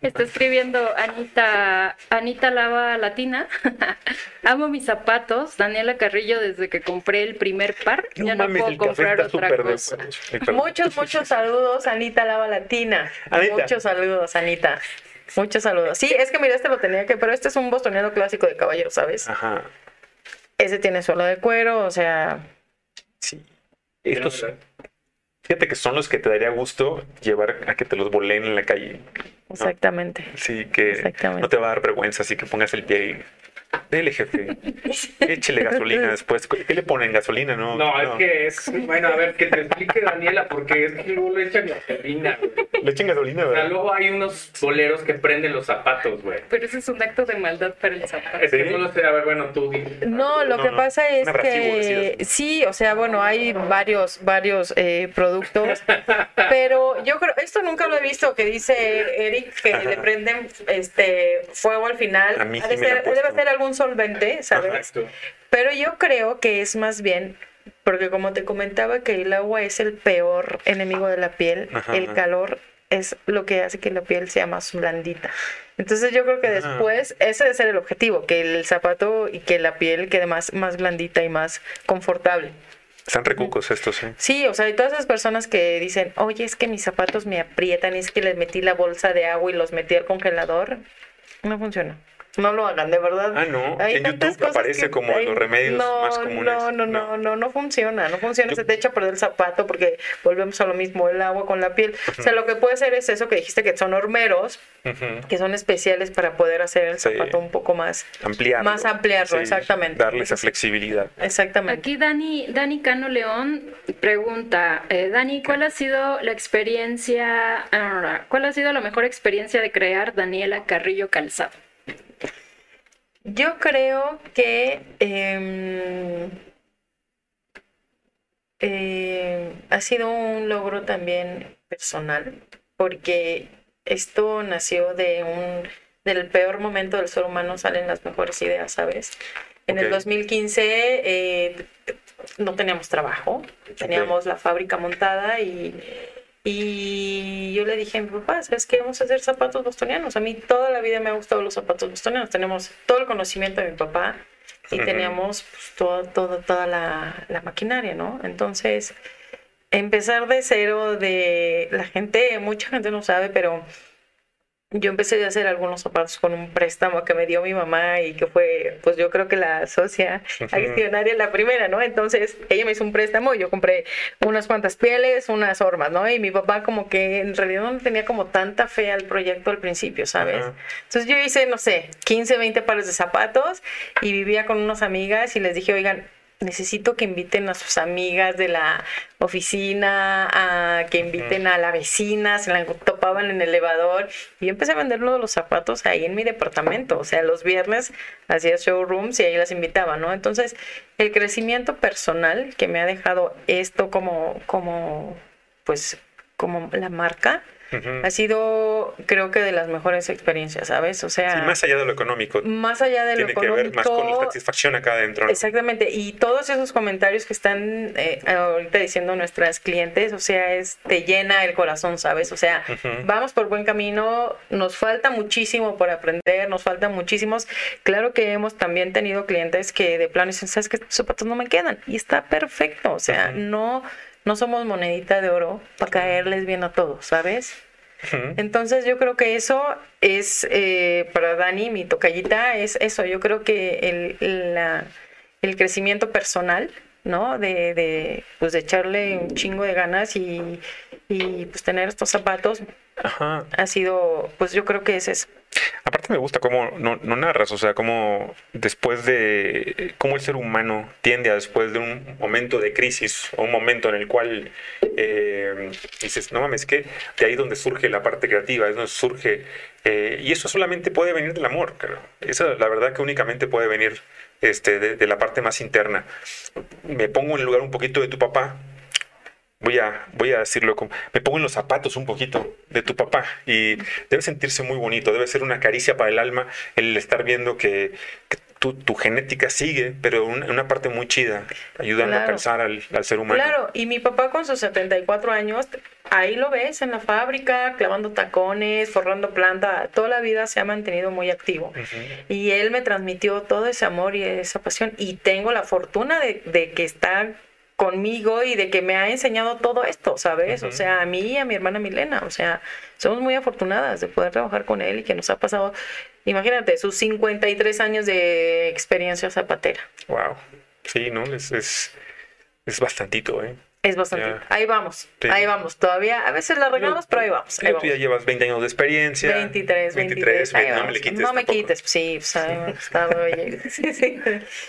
Está escribiendo Anita, Anita Lava Latina. Amo mis zapatos. Daniela Carrillo, desde que compré el primer par, No ya no puedo comprar otra de cosa. Ay. Muchos, muchos saludos, Anita Lava Latina. Anita. Muchos saludos, Anita. Muchos saludos. Sí, es que mira, este lo tenía que, pero este es un bostoniano clásico de caballero, ¿sabes? Ajá. Ese tiene suelo de cuero, o sea, Sí. Estos, fíjate que son los que te daría gusto llevar a que te los voleen en la calle. exactamente. Sí, que Exactamente. no te va a dar vergüenza, así que pongas el pie y. Dele, jefe. Échele gasolina después. ¿Qué le ponen? ¿Gasolina? No. No, es que es. Bueno, a ver, que te explique Daniela, porque es que luego le echan gasolina, güey. Le echen gasolina, O sea, ¿verdad? luego hay unos boleros que prenden los zapatos, güey. Pero ese es un acto de maldad para el zapato. Es que ¿Sí? no lo sé, a ver, bueno, tú. No, lo No, que no, pasa es que sí, o sea, bueno, hay varios, varios eh, productos, pero yo creo, esto nunca lo he visto, que dice Eric que Ajá. le prenden este fuego al final. A mí Ha sí de ser- debe ser algún solvente, ¿sabes? Pero yo creo que es más bien, porque como te comentaba que el agua es el peor enemigo de la piel, Ajá, el ajá. calor es lo que hace que la piel sea más blandita. Entonces yo creo que Ah. después ese debe ser el objetivo, que el zapato y que la piel quede más, más blandita y más confortable. Están recucos estos, ¿eh? Sí, o sea, hay todas esas personas que dicen, oye, es que mis zapatos me aprietan, y es que les metí la bolsa de agua y los metí al congelador. No funciona. No lo hagan, de verdad. Ah, no. Hay en YouTube aparece que- como hay- los remedios no, más comunes. No, no, no, no, no, no funciona, no funciona. Yo- Se te echa a perder el zapato porque volvemos a lo mismo, el agua con la piel. O sea, lo que puede ser es eso que dijiste que son hormeros, que son especiales para poder hacer el Sí. zapato un poco más. Ampliarlo. Más ampliarlo, exactamente. Darle esa flexibilidad. Exactamente. Aquí Dani, Dani Cano León pregunta, eh, Dani, ¿cuál ha sido la experiencia, ah, cuál ha sido la mejor experiencia de crear Daniela Carrillo Calzado? Yo creo que em, eh, ha sido un logro también personal, porque esto nació de un del peor momento del ser humano salen las mejores ideas, ¿sabes? En el Ok. 2015 eh, no teníamos trabajo, teníamos la fábrica montada y, y yo le dije a mi papá, ¿sabes qué? Vamos a hacer zapatos bostonianos. A mí toda la vida me han gustado los zapatos bostonianos. Tenemos todo el conocimiento de mi papá y teníamos pues, todo, todo- toda la, la maquinaria, ¿no? Entonces, empezar de cero, de la gente, mucha gente no sabe, pero yo empecé a hacer algunos zapatos con un préstamo que me dio mi mamá y que fue, pues yo creo que la socia accionaria la primera, ¿no? Entonces ella me hizo un préstamo y yo compré unas cuantas pieles, unas hormas, ¿no? Y mi papá como que en realidad no tenía como tanta fe al proyecto al principio, ¿sabes? Ajá. Entonces yo hice, no sé, 15, 20 pares de zapatos y vivía con unas amigas y les dije, oigan, necesito que inviten a sus amigas de la oficina, a que inviten a la vecina, se la topaban en el elevador. Y yo empecé a vender los zapatos ahí en mi departamento, o sea, los viernes hacía showrooms y ahí las invitaba, ¿no? Entonces, el crecimiento personal que me ha dejado esto como, como, pues, como la marca, Ha sido, creo que de las mejores experiencias, ¿sabes? O sea, Sí, más allá de lo económico. más allá de lo Tiene que ver más con la económico, satisfacción acá adentro. ¿no? Exactamente, y todos esos comentarios que están eh, ahorita diciendo nuestras clientes, o sea, es te llena el corazón, ¿sabes? O sea, vamos por buen camino, nos falta muchísimo por aprender, nos faltan muchísimos. Claro que hemos también tenido clientes que de plano dicen, ¿sabes qué? Estos zapatos no me quedan, y está perfecto, o sea, no, no somos monedita de oro para caerles bien a todos, ¿sabes? Entonces yo creo que eso es, eh, para Dani, mi tocallita, es eso. Yo creo que el, el crecimiento personal, ¿no? De, de, pues de echarle un chingo de ganas y, y pues tener estos zapatos Ajá. ha sido, pues yo creo que es eso. Aparte me gusta cómo no, no narras, o sea, cómo después de cómo el ser humano tiende a después de un momento de crisis o un momento en el cual eh, dices, no mames, que de ahí donde surge la parte creativa, es donde surge, eh, y eso solamente puede venir del amor, claro. Esa la verdad que únicamente puede venir este, de, de la parte más interna. Me pongo en el lugar un poquito de tu papá, voy a, voy a decirlo como, me pongo en los zapatos un poquito de tu papá y debe sentirse muy bonito, debe ser una caricia para el alma el estar viendo que, que tu, tu genética sigue, pero una, una parte muy chida, ayudando a Claro. calzar al, al ser humano. Claro, y mi papá con sus 74 años, ahí lo ves en la fábrica, clavando tacones, forrando planta, toda la vida se ha mantenido muy activo. Y él me transmitió todo ese amor y esa pasión. Y tengo la fortuna de, de que está conmigo y de que me ha enseñado todo esto, ¿sabes? O sea, a mí y a mi hermana Milena. O sea, somos muy afortunadas de poder trabajar con él y que nos ha pasado, imagínate, sus 53 años de experiencia zapatera. Wow. Sí, ¿no? Es, es, es bastantito, ¿eh? Es bastante. Ya. Ahí vamos, Sí. ahí vamos. Todavía, a veces la regamos, pero ahí vamos. Ahí Tú ya llevas 20 años de experiencia. 23, 23, ahí no me le quites No me tampoco. quites, sí, pues, ahí sí, sí.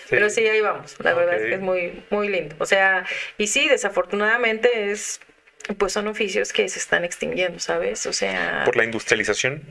Pero sí, ahí vamos. La verdad es que es muy, muy lindo. O sea, y sí, desafortunadamente es, pues son oficios que se están extinguiendo, ¿sabes? O sea, Por la industrialización.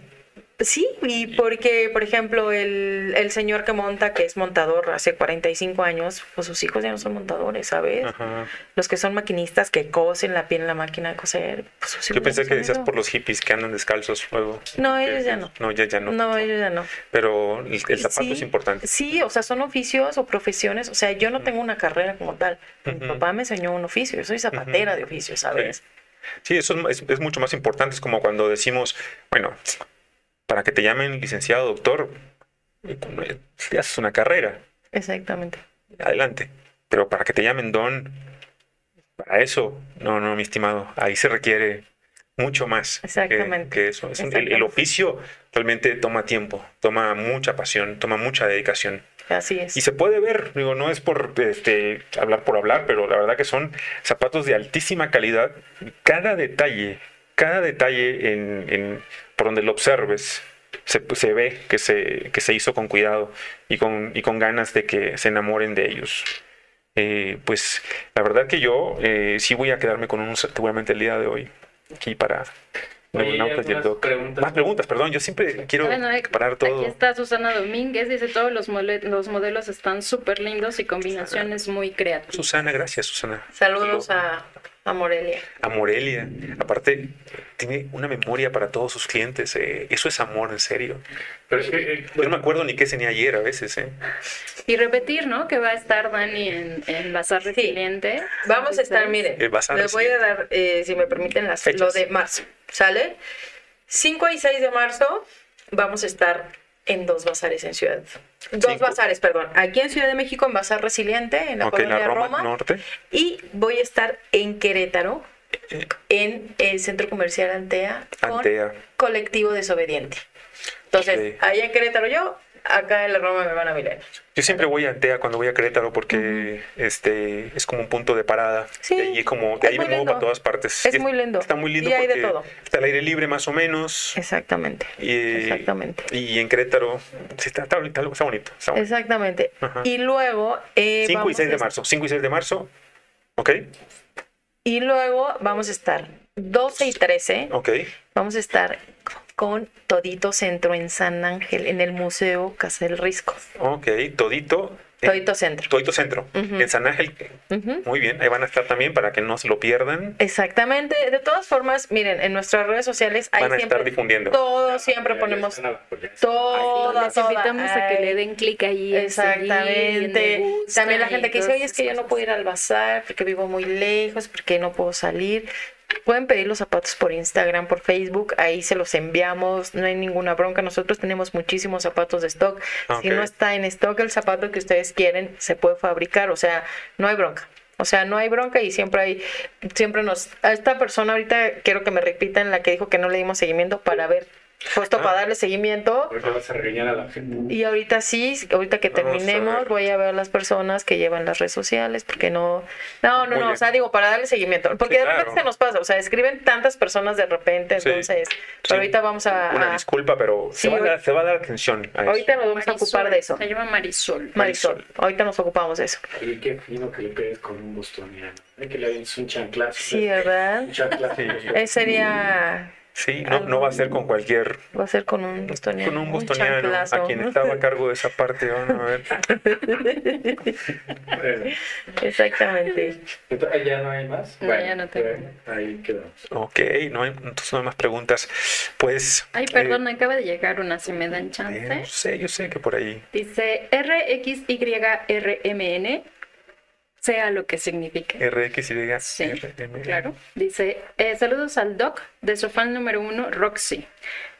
Sí, y porque, por ejemplo, el, el señor que monta, que es montador hace 45 años, pues sus hijos ya no son montadores, ¿sabes? Ajá. Los que son maquinistas que cosen la piel en la máquina de coser, pues sus hijos Yo pensé no que decías eso. por los hippies que andan descalzos luego. No, Que- ellos ya no. No, ya, ya no. No, ellos ya no. Pero el, el zapato Sí, es importante. Sí, o sea, son oficios o profesiones. O sea, yo no tengo una carrera como tal. Mi papá me enseñó un oficio. Yo soy zapatera de oficio, ¿sabes? Sí, eso es, es- es mucho más importante. Es como cuando decimos, bueno, para que te llamen licenciado, doctor, te haces una carrera, Exactamente. adelante. Pero para que te llamen don, para eso, no, no, mi estimado, ahí se requiere mucho más Exactamente. que, eso. Es un- el, el Exactamente. oficio realmente toma tiempo, toma mucha pasión, toma mucha dedicación. Así es. Y se puede ver, digo, no es por este, hablar por hablar, pero la verdad que son zapatos de altísima calidad. Cada detalle, cada detalle en, en- por donde lo observes, se, se ve que se, que se hizo con cuidado y con, y con ganas de que se enamoren de ellos. Eh, pues la verdad que yo eh, sí voy a quedarme con unos seguramente el día de hoy aquí para Oye, ¿y Nautas y el algunas Doc. preguntas? Más preguntas, perdón, yo siempre quiero Bueno, eh, parar todo. Aquí está Susana Domínguez, dice todos los, los modelos están súper lindos y combinaciones muy creativas. Susana, gracias Susana. Saludos a, a Morelia. a Morelia. Aparte, tiene una memoria para todos sus clientes. eh, Eso es amor, en serio. Pero es que, eh, Yo no me acuerdo ni qué cené ayer a veces. eh. Y repetir, ¿no? Que va a estar Dani en, en Bazar Sí. Resiliente. Vamos a estar, miren, les voy a dar, eh, si me permiten, las, Fechas. lo de marzo. ¿Sale? 5 y 6 de marzo vamos a estar en dos bazares en Ciudad. Dos Cinco. bazares, perdón. Aquí en Ciudad de México, en Bazar Resiliente, en la Ok, en colonia Roma, Roma. Norte. Y voy a estar en Querétaro, en el Centro Comercial Antea, con Antea. Colectivo Desobediente. Entonces, allá en Querétaro yo, acá en la Roma me van a mirar. Yo siempre voy a Antea cuando voy a Querétaro porque este es como un punto de parada. Sí, de ahí, como, de es ahí me muevo lindo. para todas partes. Es Y muy lindo. Está muy lindo Y hay de porque todo. está al aire libre más o menos. Exactamente. Y, Exactamente. Y en Querétaro sí, está, está, está- está bonito. Está bonito. Exactamente. Ajá. Y luego... eh, 5 y vamos 6 de marzo. 5 y 6 de marzo. ¿Ok? Y luego vamos a estar 12 y 13. Ok. Vamos a estar con Todito Centro en San Ángel, en el Museo Casa del Risco. Ok. Todito. en- Todito Centro. Todito Centro. En San Ángel. Muy bien. Ahí van a estar también para que no se lo pierdan. Exactamente. De todas formas, miren, en nuestras redes sociales ahí Van a siempre estar difundiendo. todos siempre ya ponemos porque- toda, Les invitamos a que le den clic ahí. seguir, Exactamente. gusta También la gente que dice, oye, es que yo no puedo ir al bazar porque vivo muy lejos, porque no puedo salir. Pueden pedir los zapatos por Instagram, por Facebook, ahí se los enviamos, no hay ninguna bronca. Nosotros tenemos muchísimos zapatos de stock. Si Ok. no está en stock el zapato que ustedes quieren, se puede fabricar, o sea, no hay bronca. O sea, no hay bronca y siempre hay, siempre nos, a esta persona ahorita quiero que me repitan la que dijo que no le dimos seguimiento para ver, justo Ah. para darle seguimiento. Ahorita vas a regañar a la gente. Y ahorita sí, ahorita que Vamos terminemos, voy a ver a las personas que llevan las redes sociales, porque no, no, no, Muy no, o sea, digo, para darle seguimiento, porque Sí, de repente claro. se nos pasa, o sea, escriben tantas personas de repente, Sí, entonces, sí. pero ahorita vamos a, Una a- disculpa, pero Sí, se, va a dar, se va a dar atención a eso. ahorita nos vamos a ocupar Marisol, de eso. Se llama Marisol. Marisol, Marisol. ahorita nos ocupamos de eso. Oye, qué fino que le pegues con un bostoniano. Que le des un chanclazo. Sí, ¿verdad? Un chanclazo. Sería, Sí, no, no va a ser con cualquier... va a ser con un bostoniano. Con un bostoniano, chanclazo. a quien estaba a cargo de esa parte, van a ver. Bueno, Exactamente. entonces, ¿Ya no hay más? No, ya no tengo. bueno, Ahí quedamos. Ok, no hay, entonces no hay más preguntas. Pues... Ay, perdón, acaba de llegar una, si me dan eh, chance. yo sé, yo sé que por ahí... Dice RXYRMN, sea lo que signifique. RX y Sí, claro. Dice, eh, saludos al doc de su fan número uno, Roxy.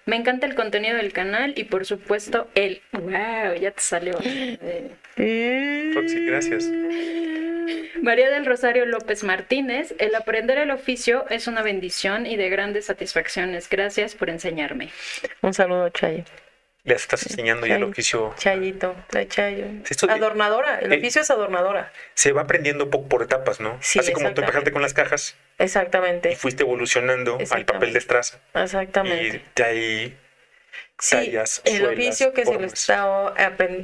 Me encanta el contenido del canal y por supuesto el... ¡Wow! Ya te salió. Eh, Roxy, gracias. María del Rosario López Martínez, el aprender el oficio es una bendición y de grandes satisfacciones. Gracias por enseñarme. Un saludo, Chayo. Le estás enseñando ya el oficio. Chayito, la Chayo. Esto Adornadora, el eh, oficio es adornadora. Se va aprendiendo poco por etapas, ¿no? Sí, Así como tú empezaste con las cajas y Exactamente, fuiste evolucionando al papel de estraza. exactamente. Y de ahí Sí, tallas, el suelas, oficio que se le está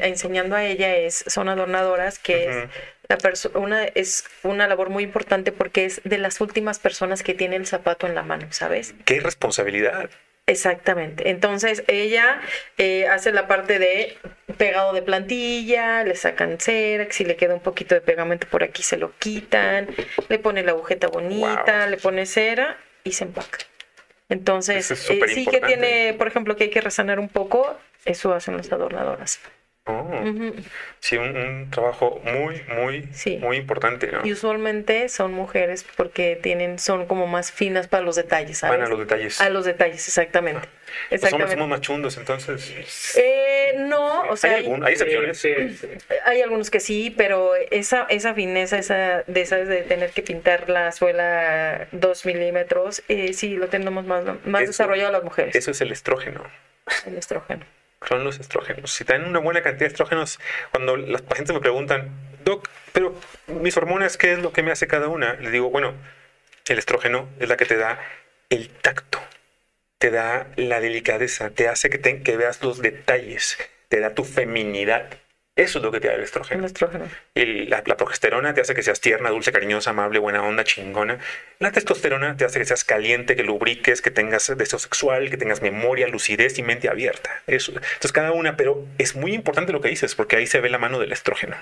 enseñando a ella es son adornadoras, que es la perso- una es una labor muy importante porque es de las últimas personas que tiene el zapato en la mano, ¿sabes? qué responsabilidad. Exactamente. Entonces ella eh, hace la parte de pegado de plantilla, le sacan cera, que si le queda un poquito de pegamento por aquí se lo quitan, le pone la agujeta bonita, Wow. le pone cera y se empaca. Entonces, es eh, sí que tiene, por ejemplo, que hay que resanar un poco, eso hacen las adornadoras. Oh, sí, un, un trabajo muy, muy, Sí. muy importante, ¿no? Y usualmente son mujeres porque tienen, son como más finas para los detalles, ¿sabes? Van a los detalles. A los detalles, exactamente. Los hombres Exactamente. somos más chundos, entonces. Eh, no, o sea, hay, hay, algún- hay excepciones. Sí, sí. hay algunos que sí, pero esa, esa fineza, esa de esas de tener que pintar la suela dos milímetros, eh, sí lo tenemos más, más Eso- desarrollado las mujeres, Eso es el estrógeno. el estrógeno. Son los estrógenos. Si tienen una buena cantidad de estrógenos, cuando los pacientes me preguntan, Doc, pero mis hormonas, ¿qué es lo que me hace cada una? Les digo, bueno, el estrógeno es la que te da el tacto, te da la delicadeza, te hace que, te- que veas los detalles, te da tu feminidad. Eso es lo que te da el El estrógeno. estrógeno. El- la, la progesterona te hace que seas tierna, dulce, cariñosa, amable, buena onda, chingona. La testosterona te hace que seas caliente, que lubriques, que tengas deseo sexual, que tengas memoria, lucidez y mente abierta. Eso. Entonces cada una, pero es muy importante lo que dices, porque ahí se ve la mano del estrógeno.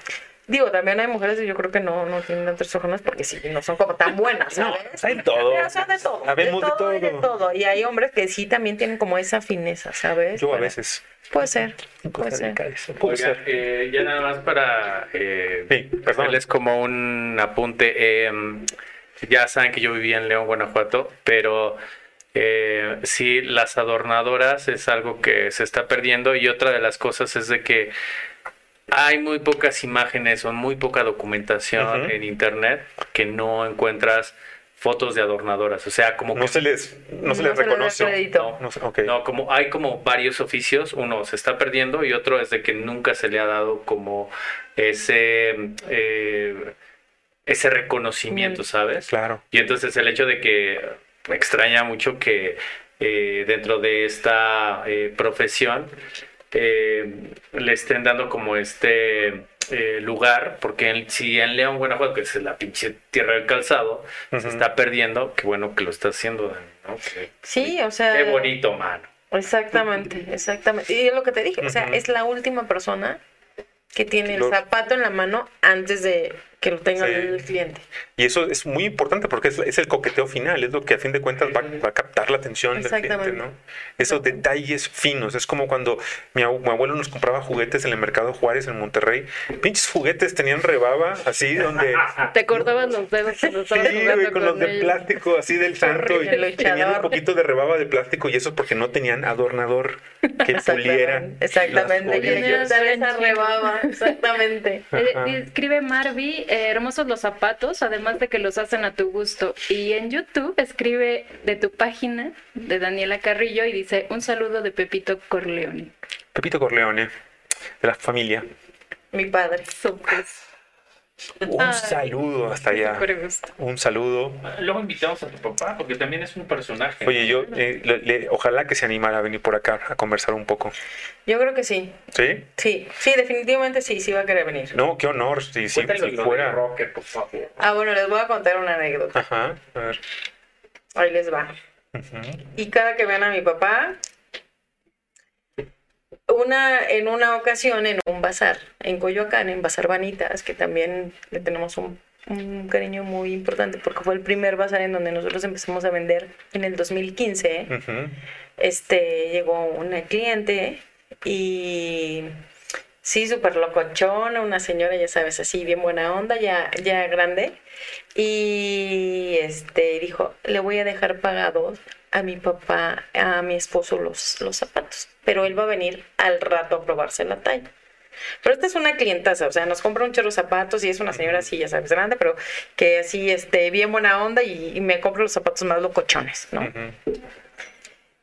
Digo, también hay mujeres que yo creo que no, no tienen tantos estrógenos porque sí, no son como tan buenas, No, ¿sabes? hay de todo. Pero, o sea, de todo. De de todo y de todo. Y hay hombres que sí también tienen como esa fineza, ¿sabes? Yo a veces. Puede ser, puede ser. Puede ser. eh, ya nada más para eh, Sí, hacerles como un apunte. eh, ya saben que yo vivía en León, Guanajuato, pero eh, sí, las adornadoras es algo que se está perdiendo y otra de las cosas es de que hay muy pocas imágenes o muy poca documentación en internet que no encuentras fotos de adornadoras. O sea, como No que se les, no se No les se les reconoce. crédito. No sé, ok. no, como hay como varios oficios, uno se está perdiendo y otro es de que nunca se le ha dado como ese eh, ese reconocimiento, Mm. ¿sabes? Claro. Y entonces el hecho de que me extraña mucho que eh, dentro de esta eh, profesión eh, le estén dando como este eh, lugar, porque en- si en León, Guanajuato, que es la pinche tierra del calzado, se está perdiendo, qué bueno que lo está haciendo, ¿no? Sí, o sea. Qué bonito, mano. Exactamente, exactamente. Y es lo que te dije, o sea, es la última persona que tiene el zapato en la mano antes de que lo tenga Sí. el cliente. Y eso es muy importante porque es, es el coqueteo final, es lo que a fin de cuentas va, va a captar la atención del cliente. ¿no? Esos detalles finos, es como cuando mi, abu- mi abuelo nos compraba juguetes en el mercado Juárez en Monterrey. Pinches juguetes tenían rebaba así donde... Te cortaban los dedos cuando Sí, jugando con los de ellos. plástico así del santo y tenían un poquito de rebaba de plástico y eso es porque no tenían adornador que puliera. Exactamente, Que esa rebaba, exactamente. Eh, Ajá. Escribe Marvi, eh, hermosos los zapatos, además de que los hacen a tu gusto. Y en YouTube escribe de tu página de Daniela Carrillo y dice un saludo de Pepito Corleone. Pepito Corleone, de la familia. Mi padre. Súper, Un Ay, saludo hasta allá. Un saludo. Luego invitamos a tu papá, porque también es un personaje. Oye, yo eh, le- le- ojalá que se animara a venir por acá a conversar un poco. Yo creo que sí. ¿Sí? Sí, sí, definitivamente sí, sí va a querer venir. No, qué honor. Si, si, Cuéntale si fuera. del rocker, por favor. Ah, bueno, les voy a contar una anécdota. Ajá. A ver. Ahí les va. Y cada que vean a mi papá, una, en una ocasión en un bazar, en Coyoacán, en Bazar Vanitas, que también le tenemos un, un cariño muy importante porque fue el primer bazar en donde nosotros empezamos a vender en el 2015. Ujú. Este, llegó una cliente y sí, súper locochona, una señora, ya sabes, así, bien buena onda, ya, ya grande. Y este dijo, le voy a dejar pagados a mi papá, a mi esposo los, los zapatos, pero él va a venir al rato a probarse la talla. Pero esta es una clientaza, o sea, nos compra un chorro de zapatos y es una señora así, ya sabes, grande, pero que así, este, bien buena onda y, y me compra los zapatos más locochones, ¿no?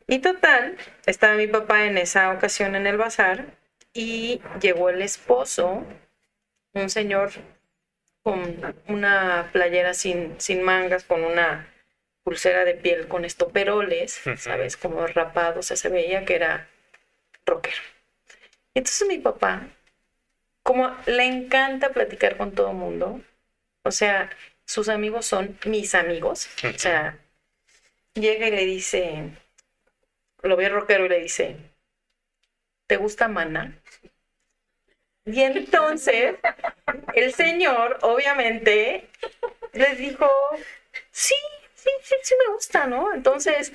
Y total, estaba mi papá en esa ocasión en el bazar y llegó el esposo, un señor con una playera sin, sin mangas, con una pulsera de piel con estoperoles, Ujú. ¿sabes? Como rapado, o sea, se veía que era rockero. Entonces mi papá, como le encanta platicar con todo el mundo, o sea, sus amigos son mis amigos, o sea, llega y le dice, lo ve rockero y le dice, ¿te gusta Mana? Y entonces el señor, obviamente, les dijo, sí, sí, sí, sí me gusta, ¿no? Entonces,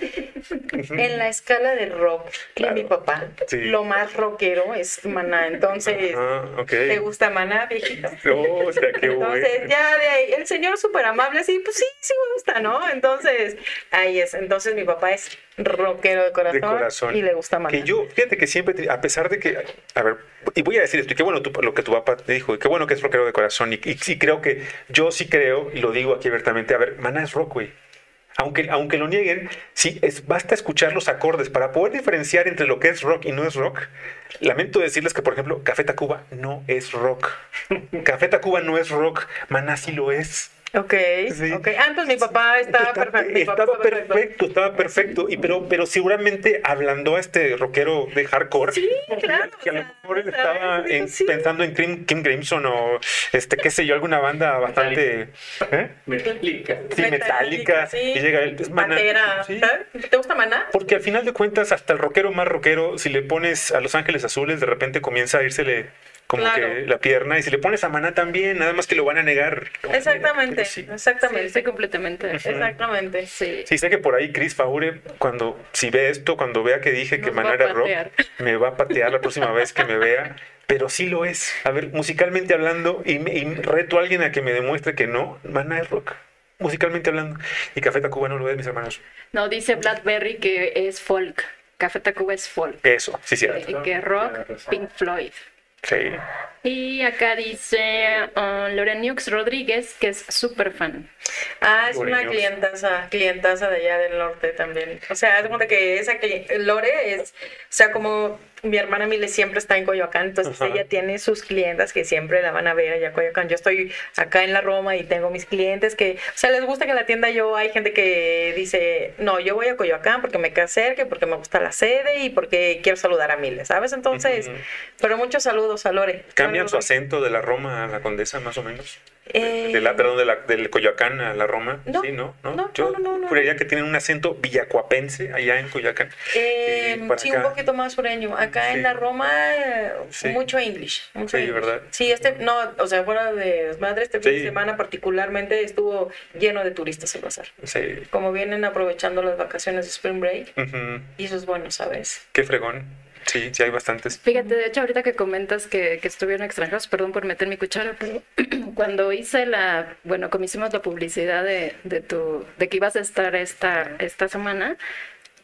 en la escala de rock de mi papá, Sí. lo más rockero es Maná. Entonces, ok. ¿te gusta Maná, viejito? Oh, o sea, qué Entonces, bueno. ya de ahí, el señor súper amable, así, pues sí, sí me gusta, ¿no? Entonces, ahí es. Entonces, mi papá es rockero de corazón, De corazón. y le gusta Maná. Que yo, fíjate que siempre, a pesar de que, a ver, y voy a decir esto, y qué bueno tú- lo que tu papá te dijo, y qué bueno que es rockero de corazón, y, y creo que, yo sí creo, y lo digo aquí abiertamente, a ver, Maná es rock, güey. Aunque, aunque lo nieguen, sí, es, basta escuchar los acordes para poder diferenciar entre lo que es rock y no es rock. Lamento decirles que, por ejemplo, Café Tacuba no es rock. Café Tacuba no es rock, Maná sí lo es. Ok, Sí. ok. Ah, mi papá está Está- perfecto. mi papá estaba perfecto. perfecto, estaba perfecto. Y pero, pero seguramente hablando a este rockero de hardcore, Sí, claro. que a lo mejor él estaba Digo, en- sí. pensando en Kim, Kim Crimson o este, qué sé yo, alguna banda bastante. ¿eh? Metallica. Sí, metálica. sí. Y llega él, es Maná. ¿Te gusta Maná? Porque al final de cuentas, hasta el rockero más rockero, si le pones a Los Ángeles Azules, de repente comienza a írsele como Claro. que la pierna. Y si le pones a Maná también, nada más que lo van a negar. Exactamente, sí. Sí, exactamente. estoy completamente. Exactamente. Sí. Sí, sé que por ahí Chris Faure, cuando si ve esto, cuando vea que dije que Nos Maná era rock, me va a patear la próxima vez que me vea. Pero sí lo es. A ver, musicalmente hablando, y, me- y reto a alguien a que me demuestre que no, Maná es rock. Musicalmente hablando. Y Café Tacuba no lo es, mis hermanos. No, dice Blackberry que es folk. Café Tacuba es folk. Eso, sí, sí. Y que rock, Pink Floyd. Sí. Y acá dice uh, Loreniux Rodríguez, que es súper fan. Ah, es una clientaza, clientaza de allá del norte también. O sea, haz de cuenta que esa cli- Lore es, o sea, como mi hermana Mile siempre está en Coyoacán, entonces Ajá. ella tiene sus clientas que siempre la van a ver allá a Coyoacán. Yo estoy acá en la Roma y tengo mis clientes que, o sea, les gusta que la tienda yo, hay gente que dice, no, yo voy a Coyoacán porque me queda cerca, porque me gusta la sede y porque quiero saludar a Mile, ¿sabes? Entonces, pero muchos saludos a Lore. ¿Cambian su acento de la Roma a la Condesa, más o menos? Eh, De la, perdón, de la, del Coyoacán a la Roma. No, sí, ¿no? ¿no? no, Yo no, no, no. juraría que tienen un acento villacuapense allá en Coyoacán. Eh, sí, acá. un poquito más sureño. Acá Sí. en la Roma, eh, Sí. mucho English. Mucho Sí, English. ¿verdad? Sí, este, no, o sea, fuera de madre, este fin de semana particularmente estuvo lleno de turistas el bazar. Sí. Como vienen aprovechando las vacaciones de Spring Break, Ujú. y eso es bueno, ¿sabes? Qué fregón. Sí, sí hay bastantes. Fíjate, de hecho, ahorita que comentas que, que estuvieron extranjeros, perdón por meter mi cuchara, pero cuando hice la, bueno, como hicimos la publicidad de, de tu, de que ibas a estar esta, esta semana,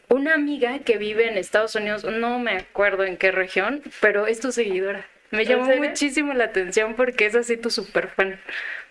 una amiga que vive en Estados Unidos, no me acuerdo en qué región, pero es tu seguidora. Me ¿En llamó muchísimo la atención porque es así tu super fan.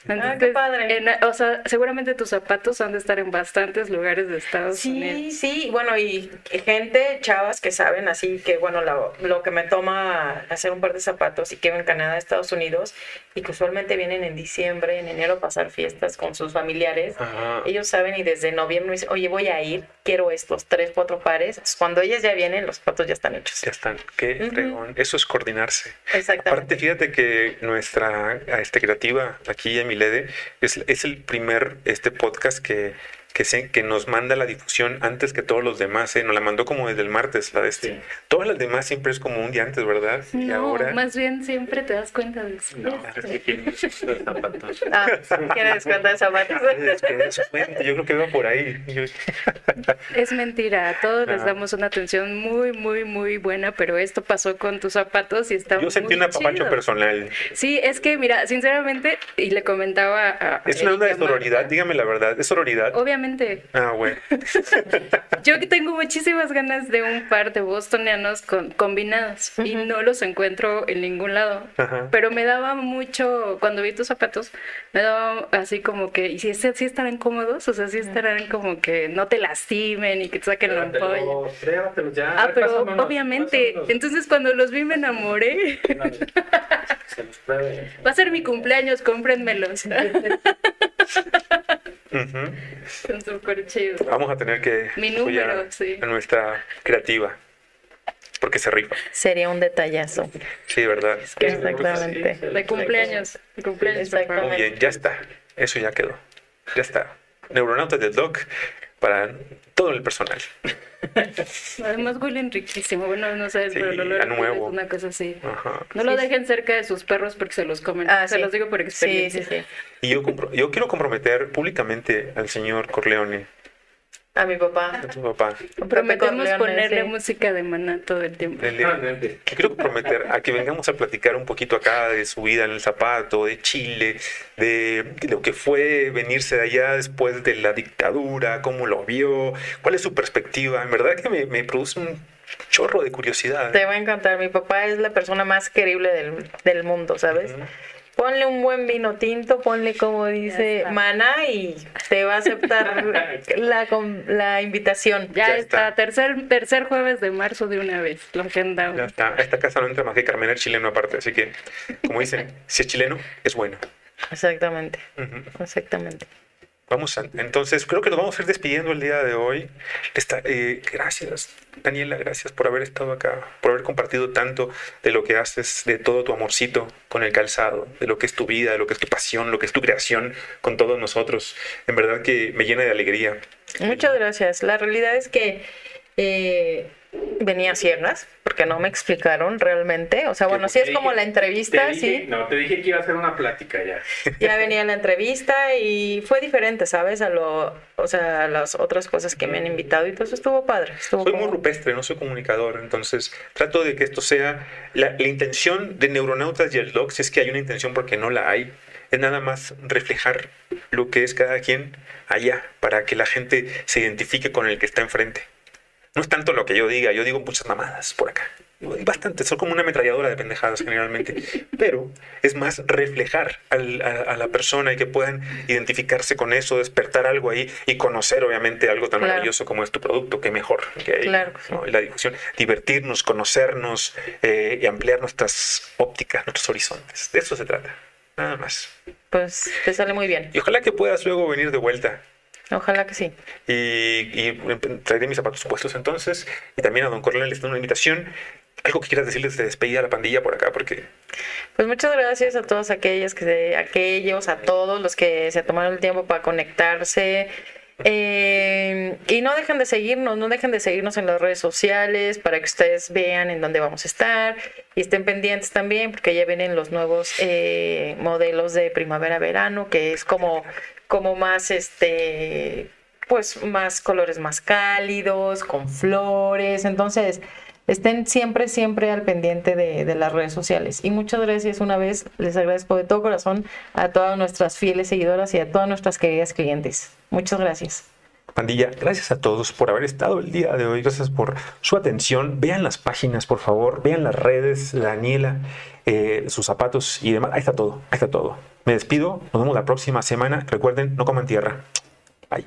Ah, qué padre. en- o sea, seguramente tus zapatos han de estar en bastantes lugares de Estados Unidos. Sí, sí, bueno, y gente, chavas que saben, así que, bueno, lo, lo que me toma hacer un par de zapatos y que en Canadá, Estados Unidos, y que usualmente vienen en diciembre, en enero a pasar fiestas con sus familiares, Ajá. ellos saben y desde noviembre me dicen, oye, voy a ir, quiero estos tres, cuatro pares. Entonces, Cuando ellas ya vienen, los zapatos ya están hechos. Ya están. Qué Ujú. fregón. Eso es coordinarse. Exactamente. Aparte, fíjate que nuestra este, creativa aquí en Milede es, es el primer este podcast que, que, se, que nos manda la difusión antes que todos los demás. ¿eh? Nos la mandó como desde el martes, la de este. Sí. Todas las demás siempre es como un día antes, ¿verdad? y No, ahora. más bien siempre te das cuenta de eso. No, es que tiene los zapatos. Ah, ¿quieres cuenta de zapatos? Yo creo que va por ahí. Es mentira, a todos les damos una atención muy, muy, muy buena, pero esto pasó con tus zapatos y está Yo sentí muy un apapacho chido. personal. Sí, es que mira, sinceramente, y le comentaba a... Es una onda de sororidad, dígame la verdad. ¿Es sororidad? Obviamente, Ah, bueno. yo que tengo muchísimas ganas de un par de bostonianos con, combinados y no los encuentro en ningún lado. Ajá. Pero me daba mucho, cuando vi tus zapatos, me daba así como que, ¿y si, si estarán cómodos? O sea, si estarán como que no te lastimen y que te saquen la ampolla. Ya. Ah, pero obviamente, entonces cuando los vi me enamoré. Se los pruebe. Va a ser mi cumpleaños, cómprenmelos. Son súper chidos. Vamos a tener que Mi número, sí. a nuestra creativa. Porque se rifa. Sería un detallazo. Sí, ¿verdad? Exactamente. De cumpleaños. De cumpleaños. Muy bien, ya está. Eso ya quedó. Ya está. Neuronautas del Doc para todo el personal. Además huelen riquísimo. Bueno, no Sí, pero el olor a nuevo. es una cosa así. Ajá. No lo Sí, dejen cerca de sus perros porque se los comen. Ah, se sí. los digo por Sí, experiencia. sí, sí. Y yo, compro- yo quiero comprometer públicamente al señor Corleone A mi papá. A tu papá. Prometemos ponerle sí. música de maná todo el tiempo. Quiero comprometer a que vengamos a platicar un poquito acá de su vida en el zapato, de Chile, de lo que fue venirse de allá después de la dictadura, cómo lo vio, cuál es su perspectiva. En verdad que me, me produce un chorro de curiosidad. Te va a encantar. Mi papá es la persona más querible del, del mundo, ¿sabes? Ujú. Ponle un buen vino tinto, ponle como dice. Maná y te va a aceptar la, com- la invitación. Ya, Ya está, está. tercer, tercer jueves de marzo de una vez, lo agendamos. Ya está. A esta casa no entra más que Carmen el chileno aparte, así que, como dicen, si es chileno, es bueno. Exactamente, exactamente. Vamos a, entonces, creo que nos vamos a ir despidiendo el día de hoy. Está- eh, gracias, Daniela, gracias por haber estado acá, por haber compartido tanto de lo que haces, de todo tu amorcito con el calzado, de lo que es tu vida, de lo que es tu pasión, lo que es tu creación con todos nosotros. En verdad que me llena de alegría. Muchas gracias. La realidad es que eh, venía a ciegas, porque no me explicaron realmente. O sea, bueno, sí es como la entrevista, dije- sí. No, te dije que iba a hacer una plática ya. Ya venía la entrevista y fue diferente, ¿sabes? A lo, o sea, a las otras cosas que me han invitado y todo eso estuvo padre. Estuvo Soy muy rupestre, no soy comunicador, entonces trato de que esto sea la, la intención de Neuronautas y el Doc, si es que hay una intención porque no la hay, es nada más reflejar lo que es cada quien allá para que la gente se identifique con el que está enfrente. No es tanto lo que yo diga, yo digo muchas mamadas por acá. Bastante, soy como una ametralladora de pendejadas generalmente. Pero es más reflejar al- a, a la persona y que puedan identificarse con eso, despertar algo ahí y conocer obviamente algo tan Claro. maravilloso como es tu producto, que mejor que hay, Claro. ¿no? La difusión, divertirnos, conocernos eh, y ampliar nuestras ópticas, nuestros horizontes. De eso se trata, nada más. Pues te sale muy bien. Y ojalá que puedas luego venir de vuelta Ojalá que sí. y, y traeré mis zapatos puestos entonces. Y también a Don Corleone les doy una invitación. Algo que quieras decirles de despedida a la pandilla por acá, porque Pues muchas gracias a todos aquellos que se- aquellos, a todos los que se tomaron el tiempo para conectarse. Eh, y no dejen de seguirnos, no dejen de seguirnos en las redes sociales para que ustedes vean en dónde vamos a estar y estén pendientes también porque ya vienen los nuevos eh, modelos de primavera-verano que es como, como más este pues más colores más cálidos, con flores, entonces estén siempre, siempre al pendiente de, de las redes sociales. Y muchas gracias una vez, les agradezco de todo corazón a todas nuestras fieles seguidoras y a todas nuestras queridas clientes. Muchas gracias. Pandilla, gracias a todos por haber estado el día de hoy, gracias por su atención. Vean las páginas, por favor, vean las redes, la Daniela, eh, sus zapatos y demás. Ahí está todo, ahí está todo. Me despido, nos vemos la próxima semana. Recuerden, no coman tierra. Bye.